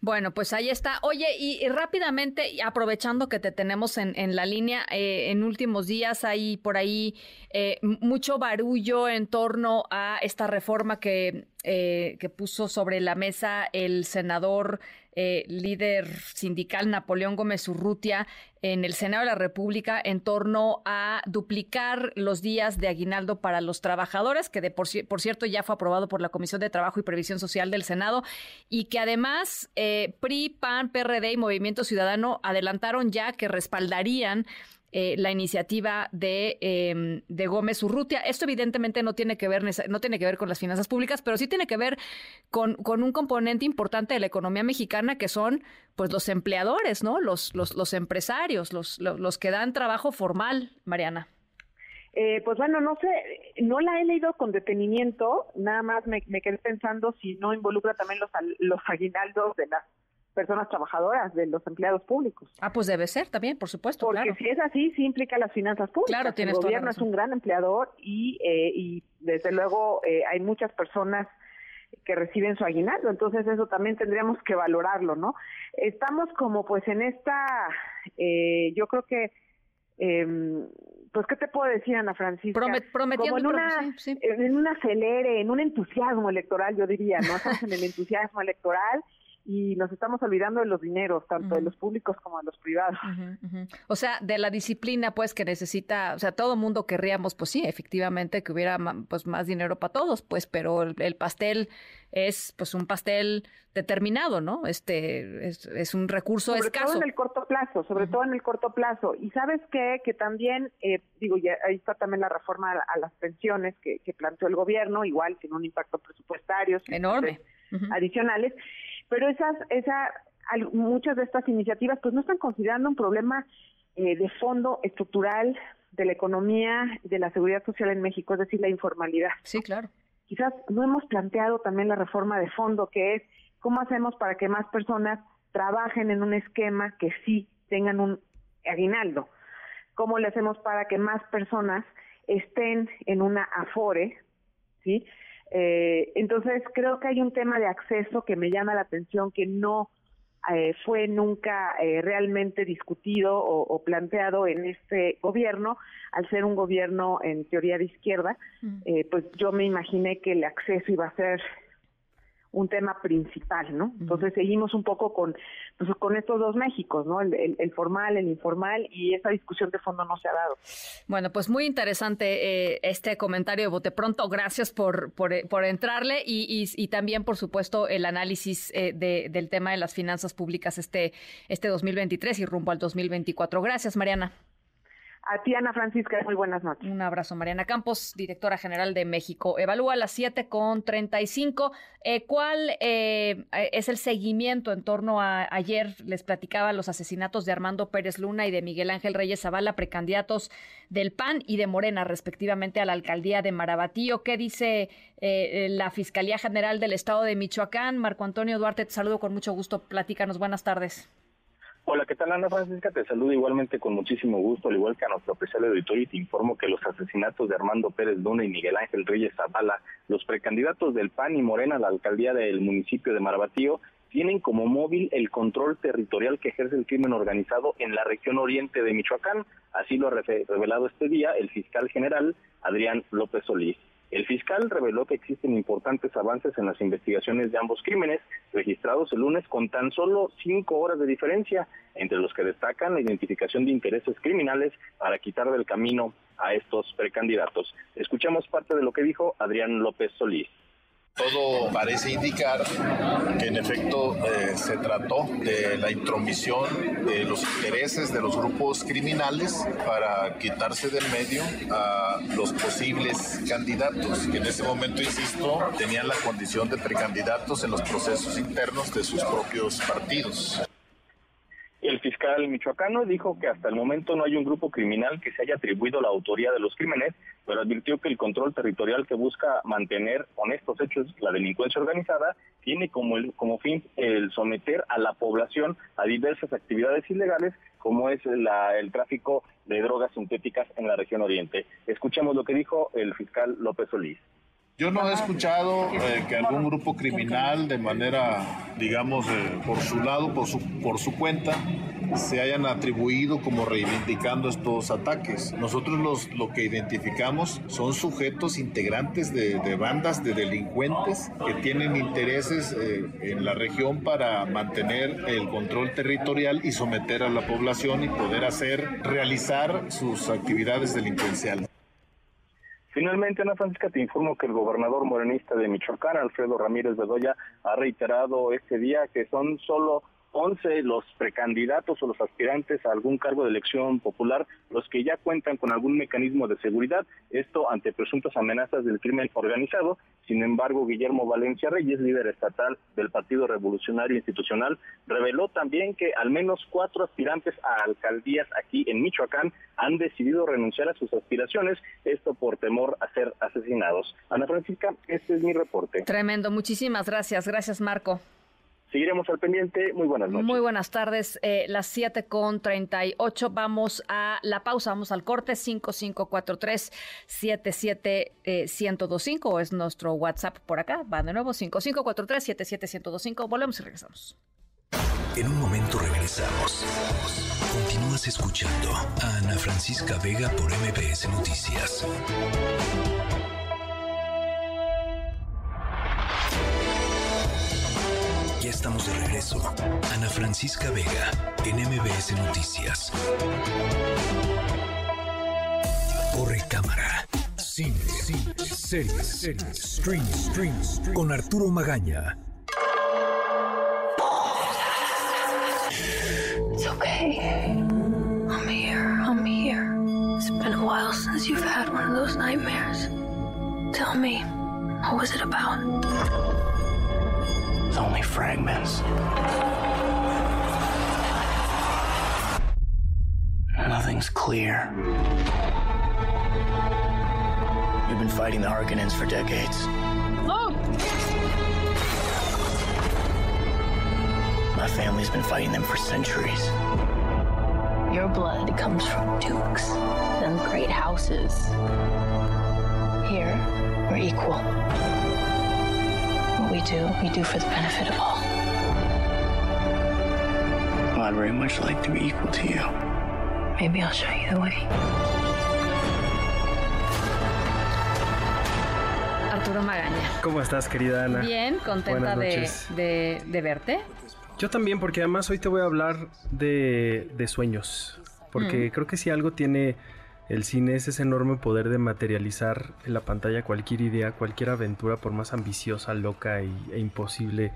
Bueno, pues ahí está. Oye, y, rápidamente, aprovechando que te tenemos en, en la línea, eh, en últimos días hay por ahí eh, mucho barullo en torno a esta reforma que, eh, que puso sobre la mesa el senador eh, líder sindical Napoleón Gómez Urrutia en el Senado de la República en torno a duplicar los días de aguinaldo para los trabajadores, que de por, cierto ya fue aprobado por la Comisión de Trabajo y Previsión Social del Senado, y que además eh, PRI, PAN, PRD y Movimiento Ciudadano adelantaron ya que respaldarían eh, la iniciativa de, em, de Gómez Urrutia. Esto evidentemente no tiene que ver no tiene que ver con las finanzas públicas, pero sí tiene que ver con, con un componente importante de la economía mexicana que son pues los empleadores, ¿no? Los, los, los empresarios, los, los, que dan trabajo formal, Mariana. Eh, pues bueno, no sé, no la he leído con detenimiento, nada más me, me quedé pensando si no involucra también los, los aguinaldos de las personas trabajadoras, de los empleados públicos. Ah, pues debe ser también, por supuesto. Porque si es así, sí implica las finanzas públicas. Claro, tienes El gobierno es un gran empleador y, eh, y desde luego eh, hay muchas personas que reciben su aguinaldo, entonces eso también tendríamos que valorarlo, ¿no? Estamos como pues en esta, eh, yo creo que, eh, pues qué te puedo decir Ana Francisca, prometiendo como en una, en un acelere, en un entusiasmo electoral, yo diría, ¿no? Estamos en el entusiasmo electoral y nos estamos olvidando de los dineros, tanto de los públicos como de los privados. O sea, de la disciplina, pues, que necesita, o sea, todo mundo querríamos, pues sí, efectivamente, que hubiera pues más dinero para todos, pues, pero el, pastel es, pues, un pastel determinado, ¿no? Este es, un recurso sobre escaso. Todo en el corto plazo, sobre todo en el corto plazo. Y sabes qué, que también, eh, digo, ya ahí está también la reforma a, las pensiones que, que, planteó el gobierno, igual tiene un impacto presupuestario. Enorme. Adicionales pero esas, esa, muchas de estas iniciativas pues no están considerando un problema eh, de fondo estructural de la economía, de la seguridad social en México, es decir, la informalidad. Sí, claro. Quizás no hemos planteado también la reforma de fondo, que es cómo hacemos para que más personas trabajen en un esquema que sí tengan un aguinaldo. ¿Cómo le hacemos para que más personas estén en una afore? ¿Sí? Eh, entonces, creo que hay un tema de acceso que me llama la atención que no eh, fue nunca eh, realmente discutido o, planteado en este gobierno, al ser un gobierno en teoría de izquierda, eh, pues yo me imaginé que el acceso iba a ser un tema principal, ¿no? Entonces seguimos un poco con, pues, con estos dos Méxicos, ¿no? El, el, formal, el informal y esa discusión de fondo no se ha dado. Bueno, pues muy interesante eh, este comentario de Bote Pronto. Gracias por, por, por entrarle y, y, y, también, por supuesto, el análisis eh, de, del tema de las finanzas públicas este, este 2023 y rumbo al 2024. Gracias, Mariana. A ti, Ana Francisca, muy buenas noches. Un abrazo, Mariana Campos, directora general de México. Evalúa las 7 con 35. Eh, ¿Cuál eh, es el seguimiento en torno a ayer? Les platicaba los asesinatos de Armando Pérez Luna y de Miguel Ángel Reyes Zavala, precandidatos del PAN y de Morena, respectivamente, a la alcaldía de Marabatío. ¿Qué dice eh, la Fiscalía General del Estado de Michoacán? Marco Antonio Duarte, te saludo con mucho gusto. Platícanos. Buenas tardes. Hola, ¿qué tal Ana Francisca? Te saludo igualmente con muchísimo gusto, al igual que a nuestro especial auditorio y te informo que los asesinatos de Armando Pérez Luna y Miguel Ángel Reyes Zavala, los precandidatos del PAN y Morena a la alcaldía del municipio de Marabatío, tienen como móvil el control territorial que ejerce el crimen organizado en la región oriente de Michoacán. Así lo ha revelado este día el fiscal general Adrián López Solís. El fiscal reveló que existen importantes avances en las investigaciones de ambos crímenes, registrados el lunes con tan solo cinco horas de diferencia, entre los que destacan la identificación de intereses criminales para quitar del camino a estos precandidatos. Escuchamos parte de lo que dijo Adrián López Solís. Todo parece indicar que en efecto eh, se trató de la intromisión de los intereses de los grupos criminales para quitarse del medio a los posibles candidatos, que en ese momento, insisto, tenían la condición de precandidatos en los procesos internos de sus propios partidos. El fiscal michoacano dijo que hasta el momento no hay un grupo criminal que se haya atribuido la autoría de los crímenes, pero advirtió que el control territorial que busca mantener con estos hechos la delincuencia organizada tiene como, el, como fin el someter a la población a diversas actividades ilegales como es la, el tráfico de drogas sintéticas en la región oriente. Escuchemos lo que dijo el fiscal López Solís. Yo no he escuchado eh, que algún grupo criminal de manera, digamos, eh, por su lado, por su, por su cuenta, se hayan atribuido como reivindicando estos ataques. Nosotros los, lo que identificamos son sujetos integrantes de, bandas de delincuentes que tienen intereses eh, en la región para mantener el control territorial y someter a la población y poder hacer, realizar sus actividades delincuenciales. Finalmente, Ana Francisca, te informo que el gobernador morenista de Michoacán, Alfredo Ramírez Bedoya, ha reiterado este día que son solo 11 los precandidatos o los aspirantes a algún cargo de elección popular, los que ya cuentan con algún mecanismo de seguridad, esto ante presuntas amenazas del crimen organizado. Sin embargo, Guillermo Valencia Reyes, líder estatal del Partido Revolucionario Institucional, reveló también que al menos cuatro aspirantes a alcaldías aquí en Michoacán han decidido renunciar a sus aspiraciones, esto por temor a ser asesinados. Ana Francisca, este es mi reporte. Tremendo, muchísimas gracias. Gracias, Marco. Seguiremos al pendiente. Muy buenas noches. Muy buenas tardes. Eh, las 7 con 38. Vamos a la pausa. Vamos al corte. 5543 77125 es nuestro WhatsApp por acá. Va de nuevo. 5543 77125. Volvemos y regresamos. En un momento regresamos. Continúas escuchando a Ana Francisca Vega por MBS Noticias. Estamos de regreso. Ana Francisca Vega, en MBS Noticias. Corre cámara. Cine, cine, series, series, stream, stream, stream. Con Arturo Magaña. It's okay. I'm here. I'm here. It's been a while since you've had one of those nightmares. Tell me, what was it about? It's only fragments. Nothing's clear. We've been fighting the Harkonnens for decades. Look! My family's been fighting them for centuries. Your blood comes from dukes and great houses. Here, we're equal. What we do, we do for the benefit of all. Well, I'd very much like to be equal to you. Maybe I'll show you the way. Arturo Magaña. ¿Cómo estás, querida Ana? Bien, contenta de, de, de, verte. Yo también, porque además hoy te voy a hablar de, de sueños. Porque mm. creo que si algo tiene el cine es ese enorme poder de materializar en la pantalla cualquier idea, cualquier aventura, por más ambiciosa, loca y, e imposible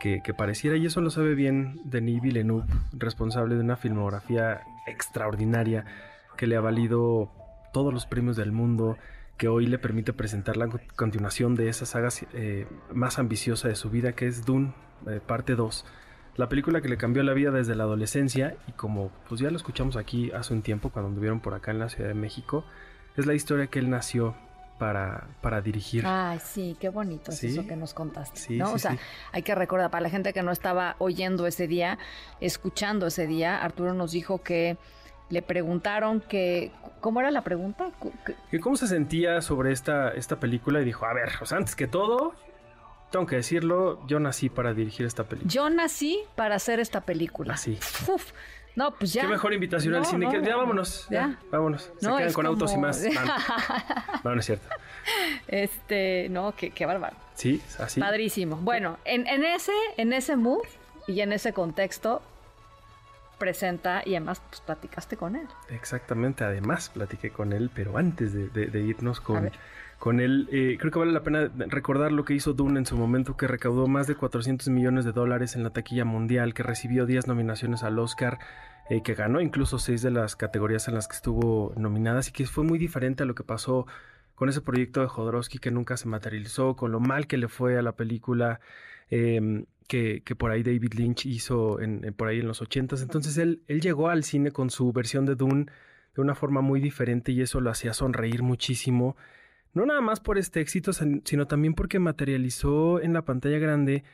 que, pareciera. Y eso lo sabe bien Denis Villeneuve, responsable de una filmografía extraordinaria que le ha valido todos los premios del mundo que hoy le permite presentar la continuación de esa saga eh, más ambiciosa de su vida, que es Dune, eh, parte 2. La película que le cambió la vida desde la adolescencia y como pues ya lo escuchamos aquí hace un tiempo cuando anduvieron por acá en la Ciudad de México, es la historia que él nació para, para dirigir. Ay, sí, qué bonito es eso que nos contaste. ¿no? o sea, hay que recordar, para la gente que no estaba oyendo ese día, escuchando ese día, Arturo nos dijo que le preguntaron que, ¿cómo era la pregunta? Que cómo se sentía sobre esta, esta película y dijo, a ver, o sea, antes que todo, tengo que decirlo, yo nací para dirigir esta película. Yo nací para hacer esta película. Así. No, pues ya. Qué mejor invitación al cine. ya vámonos. Ya, vámonos. Se quedan con autos y más. no, no es cierto. Este, no, qué, qué bárbaro. Sí, así. Padrísimo. Bueno, en, en ese, en ese mood y en ese contexto, presenta y además pues, platicaste con él. Exactamente, además platiqué con él, pero antes de, irnos con, con él, eh, creo que vale la pena recordar lo que hizo Dune en su momento, que recaudó más de 400 millones de dólares en la taquilla mundial, que recibió 10 nominaciones al Oscar. Eh, que ganó incluso seis de las categorías en las que estuvo nominadas y que fue muy diferente a lo que pasó con ese proyecto de Jodorowsky que nunca se materializó, con lo mal que le fue a la película. Eh, que, por ahí David Lynch hizo en, por ahí en los ochentas. Entonces él, él llegó al cine con su versión de Dune de una forma muy diferente y eso lo hacía sonreír muchísimo. No nada más por este éxito, sino también porque materializó en la pantalla grande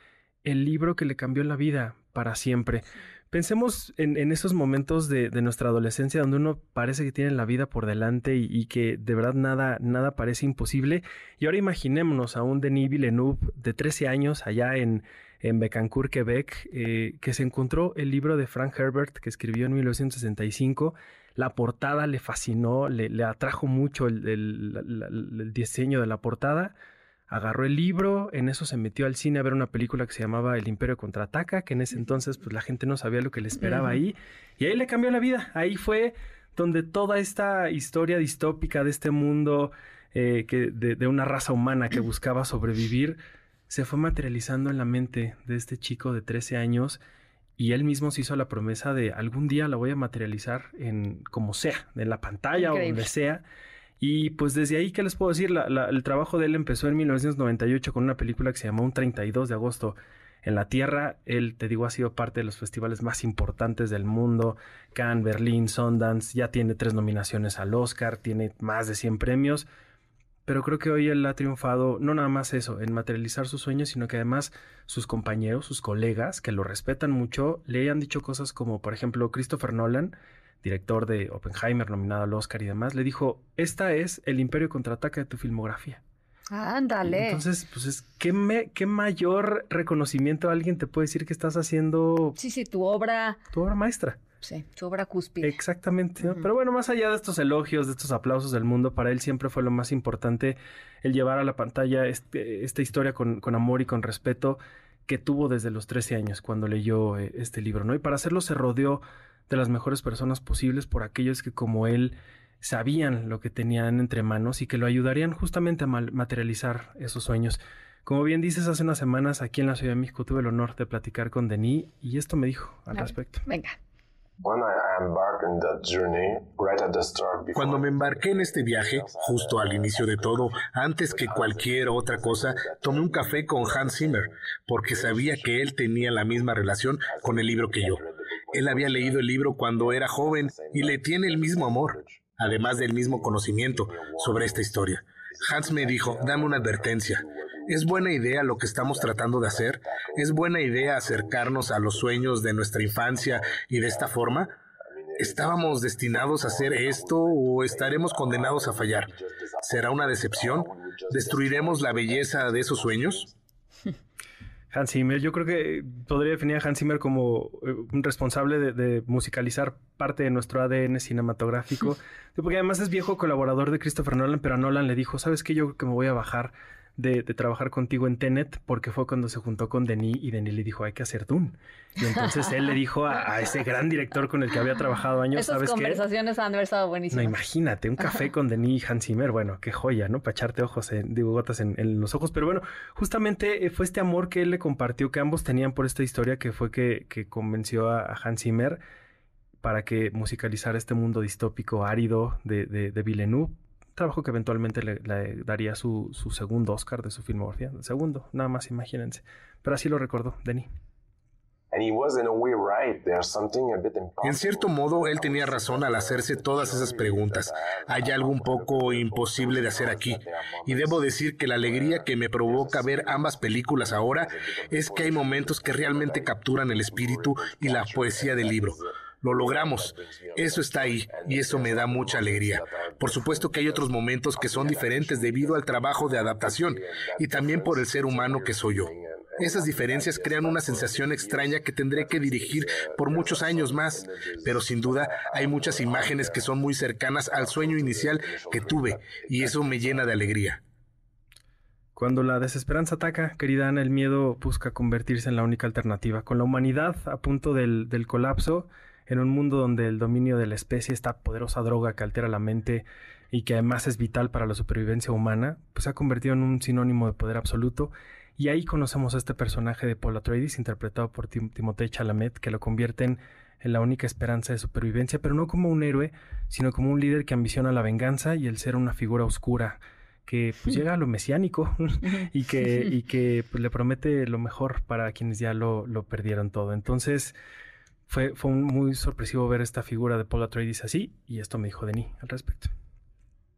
el libro que le cambió la vida para siempre. Pensemos en, esos momentos de, nuestra adolescencia donde uno parece que tiene la vida por delante y, y, que de verdad nada, nada parece imposible. Y ahora imaginémonos a un Denis Villeneuve de 13 años allá en, en Becancourt, Quebec, eh, que se encontró el libro de Frank Herbert que escribió en 1965. La portada le fascinó, le, atrajo mucho el, diseño de la portada. Agarró el libro, en eso se metió al cine a ver una película que se llamaba El Imperio Contraataca, que en ese entonces pues la gente no sabía lo que le esperaba ahí. Y ahí le cambió la vida. Ahí fue donde toda esta historia distópica de este mundo, eh, que, de una raza humana que buscaba sobrevivir, se fue materializando en la mente de este chico de 13 años y él mismo se hizo la promesa de algún día la voy a materializar en como sea, en la pantalla o donde sea. Y pues desde ahí, ¿qué les puedo decir? el trabajo de él empezó en 1998 con una película que se llamó Un 32 de agosto en la Tierra. Él, te digo, ha sido parte de los festivales más importantes del mundo. Cannes, Berlín, Sundance. Ya tiene tres nominaciones al Oscar, tiene más de 100 premios pero creo que hoy él ha triunfado no nada más eso, en materializar sus sueños, sino que además sus compañeros, sus colegas, que lo respetan mucho, le hayan dicho cosas como, por ejemplo, Christopher Nolan, director de Oppenheimer, nominado al Oscar y demás, le dijo, esta es el imperio contraataca de tu filmografía. Ándale. Entonces, pues es ¿qué, me, qué mayor reconocimiento alguien te puede decir que estás haciendo. Sí, sí, tu obra. Tu obra maestra. Sí, su obra cúspide. Exactamente. Pero bueno, más allá de estos elogios, de estos aplausos del mundo, para él siempre fue lo más importante el llevar a la pantalla este, esta historia con, con, amor y con respeto que tuvo desde los 13 años cuando leyó eh, este libro, ¿no? Y para hacerlo se rodeó de las mejores personas posibles por aquellos que como él sabían lo que tenían entre manos y que lo ayudarían justamente a materializar esos sueños. Como bien dices, hace unas semanas aquí en la Ciudad de México tuve el honor de platicar con Denis y esto me dijo al respecto. Venga. Cuando me embarqué en este viaje, justo al inicio de todo, antes que cualquier otra cosa, tomé un café con Hans Zimmer, porque sabía que él tenía la misma relación con el libro que yo. Él había leído el libro cuando era joven y le tiene el mismo amor, además del mismo conocimiento sobre esta historia. Hans me dijo, dame una advertencia. ¿Es buena idea lo que estamos tratando de hacer? ¿Es buena idea acercarnos a los sueños de nuestra infancia y de esta forma? ¿Estábamos destinados a hacer esto o estaremos condenados a fallar? ¿Será una decepción? ¿Destruiremos la belleza de esos sueños? Hans Zimmer, yo creo que podría definir a Hans Zimmer como eh, un responsable de, musicalizar parte de nuestro ADN cinematográfico, porque además es viejo colaborador de Christopher Nolan, pero a Nolan le dijo, ¿sabes qué? Yo creo que me voy a bajar de, trabajar contigo en Tenet porque fue cuando se juntó con Denis y Denis le dijo hay que hacer Dune. Y entonces él le dijo a, ese gran director con el que había trabajado años, Esas ¿sabes conversaciones han estado buenísimas. No, imagínate, un café con Denis y Hans Zimmer, bueno, qué joya, ¿no? Para echarte ojos, en, digo, gotas en, en, los ojos. Pero bueno, justamente eh, fue este amor que él le compartió, que ambos tenían por esta historia, que fue que, que convenció a, Hans Zimmer para que musicalizara este mundo distópico árido de, de, de Villeneuve trabajo que eventualmente le, daría su, su, segundo Oscar de su filmografía. El segundo, nada más imagínense. Pero así lo recordó Denny. En cierto modo, él tenía razón al hacerse todas esas preguntas. Hay algo un poco imposible de hacer aquí. Y debo decir que la alegría que me provoca ver ambas películas ahora es que hay momentos que realmente capturan el espíritu y la poesía del libro. Lo logramos. Eso está ahí y eso me da mucha alegría. Por supuesto que hay otros momentos que son diferentes debido al trabajo de adaptación y también por el ser humano que soy yo. Esas diferencias crean una sensación extraña que tendré que dirigir por muchos años más, pero sin duda hay muchas imágenes que son muy cercanas al sueño inicial que tuve y eso me llena de alegría. Cuando la desesperanza ataca, querida Ana, el miedo busca convertirse en la única alternativa. Con la humanidad a punto del, colapso, en un mundo donde el dominio de la especie, esta poderosa droga que altera la mente y que además es vital para la supervivencia humana, pues se ha convertido en un sinónimo de poder absoluto. Y ahí conocemos a este personaje de Paul Atreides, interpretado por Tim Timothée Chalamet, que lo convierten en la única esperanza de supervivencia, pero no como un héroe, sino como un líder que ambiciona la venganza y el ser una figura oscura que pues, llega a lo mesiánico y que, y que pues, le promete lo mejor para quienes ya lo, lo perdieron todo. Entonces, fue, fue muy sorpresivo ver esta figura de Paul Atreides así, y esto me dijo Denis al respecto.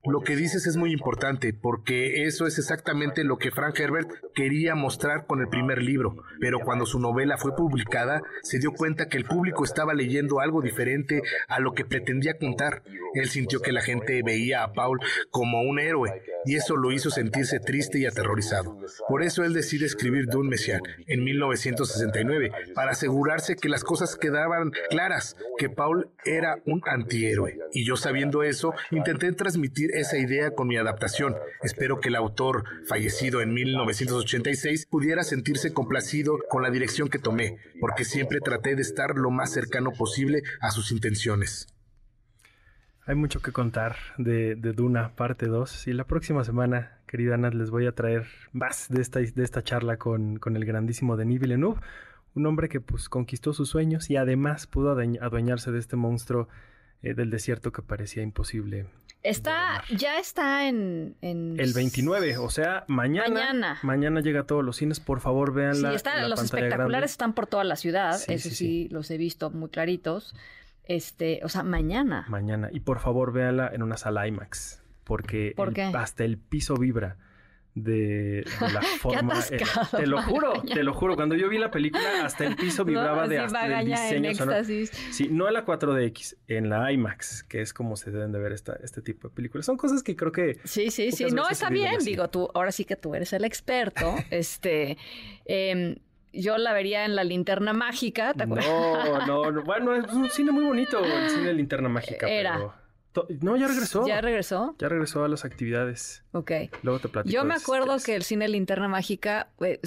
Lo que dices es muy importante porque eso es exactamente lo que Frank Herbert quería mostrar con el primer libro, pero cuando su novela fue publicada se dio cuenta que el público estaba leyendo algo diferente a lo que pretendía contar. Él sintió que la gente veía a Paul como un héroe y eso lo hizo sentirse triste y aterrorizado. Por eso él decide escribir Dune Messiaen en 1969 para asegurarse que las cosas quedaban claras, que Paul era un antihéroe. Y yo sabiendo eso, intenté transmitir esa idea con mi adaptación. Espero que el autor, fallecido en 1986, pudiera sentirse complacido con la dirección que tomé, porque siempre traté de estar lo más cercano posible a sus intenciones. Hay mucho que contar de, Duna, parte 2. Y la próxima semana, querida Ana, les voy a traer más de esta, de esta charla con, con el grandísimo Denis Villeneuve, un hombre que pues conquistó sus sueños y además pudo adueñarse de este monstruo eh, del desierto que parecía imposible Está, ya está en, El 29, o sea, mañana. Mañana. llega a todos los cines, por favor, véanla. Sí, los espectaculares están por toda la ciudad, eso sí, los he visto muy claritos. Este, o sea, mañana. Mañana. Y por favor, véanla en una sala IMAX, porque hasta el piso vibra de, la forma. te lo juro, te lo juro. Cuando yo vi la película, hasta el piso vibraba de hasta el diseño sonoro. Sí, no en la 4DX, en la IMAX, que es como se deben de ver esta, este tipo de películas. Son cosas que creo que. Sí, sí, sí. No, está bien. Digo, tú, ahora sí que tú eres el experto. este. Em, yo la vería en la linterna mágica. ¿te no, no, no, bueno, es un cine muy bonito, el cine de linterna mágica. Era. No, ya regresó. ¿Ya regresó? Ya regresó a las actividades. Ok. Luego te platico. Yo me acuerdo que el cine Linterna Mágica eh,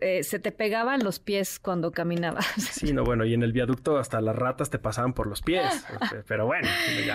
eh, se te pegaban los pies cuando caminabas. Sí, no, bueno, y en el viaducto hasta las ratas te pasaban por los pies. Pero bueno.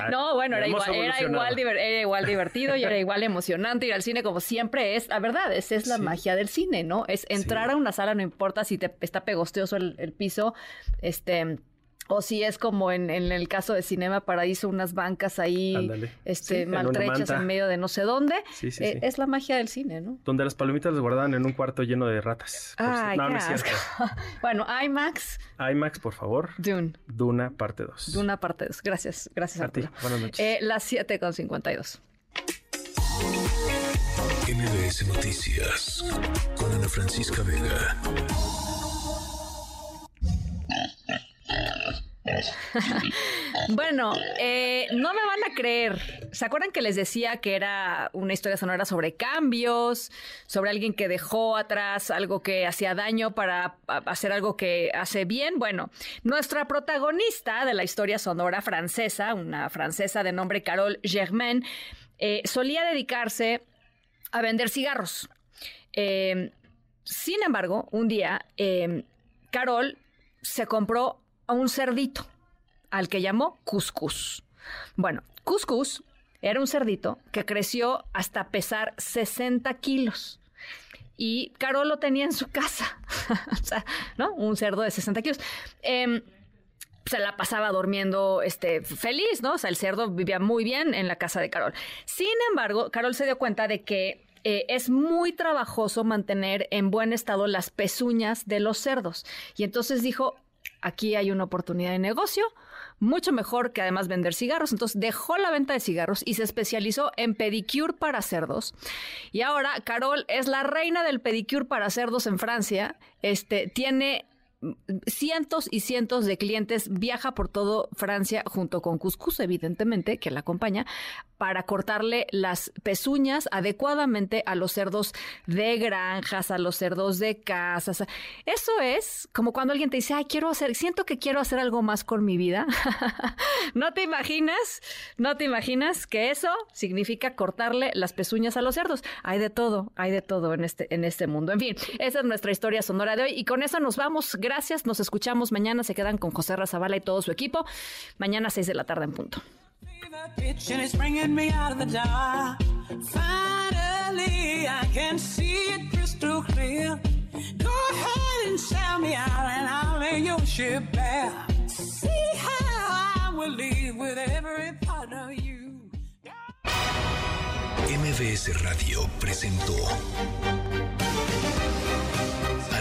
no, bueno, era igual, era igual, era, igual, divertido y era igual emocionante ir al cine como siempre es. La verdad, esa es la magia del cine, ¿no? Es entrar a una sala, no importa si te está pegosteoso el, el piso, este o si es como en, el caso de Cinema Paradiso, unas bancas ahí este, maltrechas en, medio de no sé dónde. Eh, es la magia del cine, ¿no? Donde las palomitas las guardaban en un cuarto lleno de ratas. Ay, no, no es cierto. bueno, IMAX. IMAX, por favor. Dune. Duna, parte 2. Duna, parte 2. Gracias, gracias a, ti. Buenas noches. Eh, las 7 con 52. MBS Noticias con Ana Francisca Vega. bueno, eh, no me van a creer. ¿Se acuerdan que les decía que era una historia sonora sobre cambios, sobre alguien que dejó atrás algo que hacía daño para hacer algo que hace bien? Bueno, nuestra protagonista de la historia sonora francesa, una francesa de nombre Carole Germain, eh, solía dedicarse a vender cigarros. Eh, sin embargo, un día, Carol se compró a un cerdito al que llamó Cuscus. Bueno, Cuscus era un cerdito que creció hasta pesar 60 kilos. Y Carol lo tenía en su casa. o sea, ¿no? Un cerdo de 60 kilos. Em, se la pasaba durmiendo este, feliz, ¿no? O sea, el cerdo vivía muy bien en la casa de Carol. Sin embargo, Carol se dio cuenta de que eh, es muy trabajoso mantener en buen estado las pezuñas de los cerdos. Y entonces dijo, aquí hay una oportunidad de negocio, mucho mejor que además vender cigarros. Entonces dejó la venta de cigarros y se especializó en pedicure para cerdos. Y ahora Carol es la reina del pedicure para cerdos en Francia. Este tiene cientos y cientos de clientes, viaja por todo Francia junto con Cuscus, evidentemente, que la acompaña, para cortarle las pezuñas adecuadamente a los cerdos de granjas, a los cerdos de casas. Eso es como cuando alguien te dice, ay, quiero hacer, siento que quiero hacer algo más con mi vida. no te imaginas, no te imaginas que eso significa cortarle las pezuñas a los cerdos. Hay de todo, hay de todo en este, en este mundo. En fin, esa es nuestra historia sonora de hoy y con eso nos vamos. Gracias, nos escuchamos mañana. Se quedan con José Razabala y todo su equipo. Mañana a 6 de la tarde en punto. and it's bringing me out of the dark. Finally, I can see it crystal clear. Go ahead and sell me out, and I'll lay your ship bare. See how I will leave with every part of you. MBS Radio presentó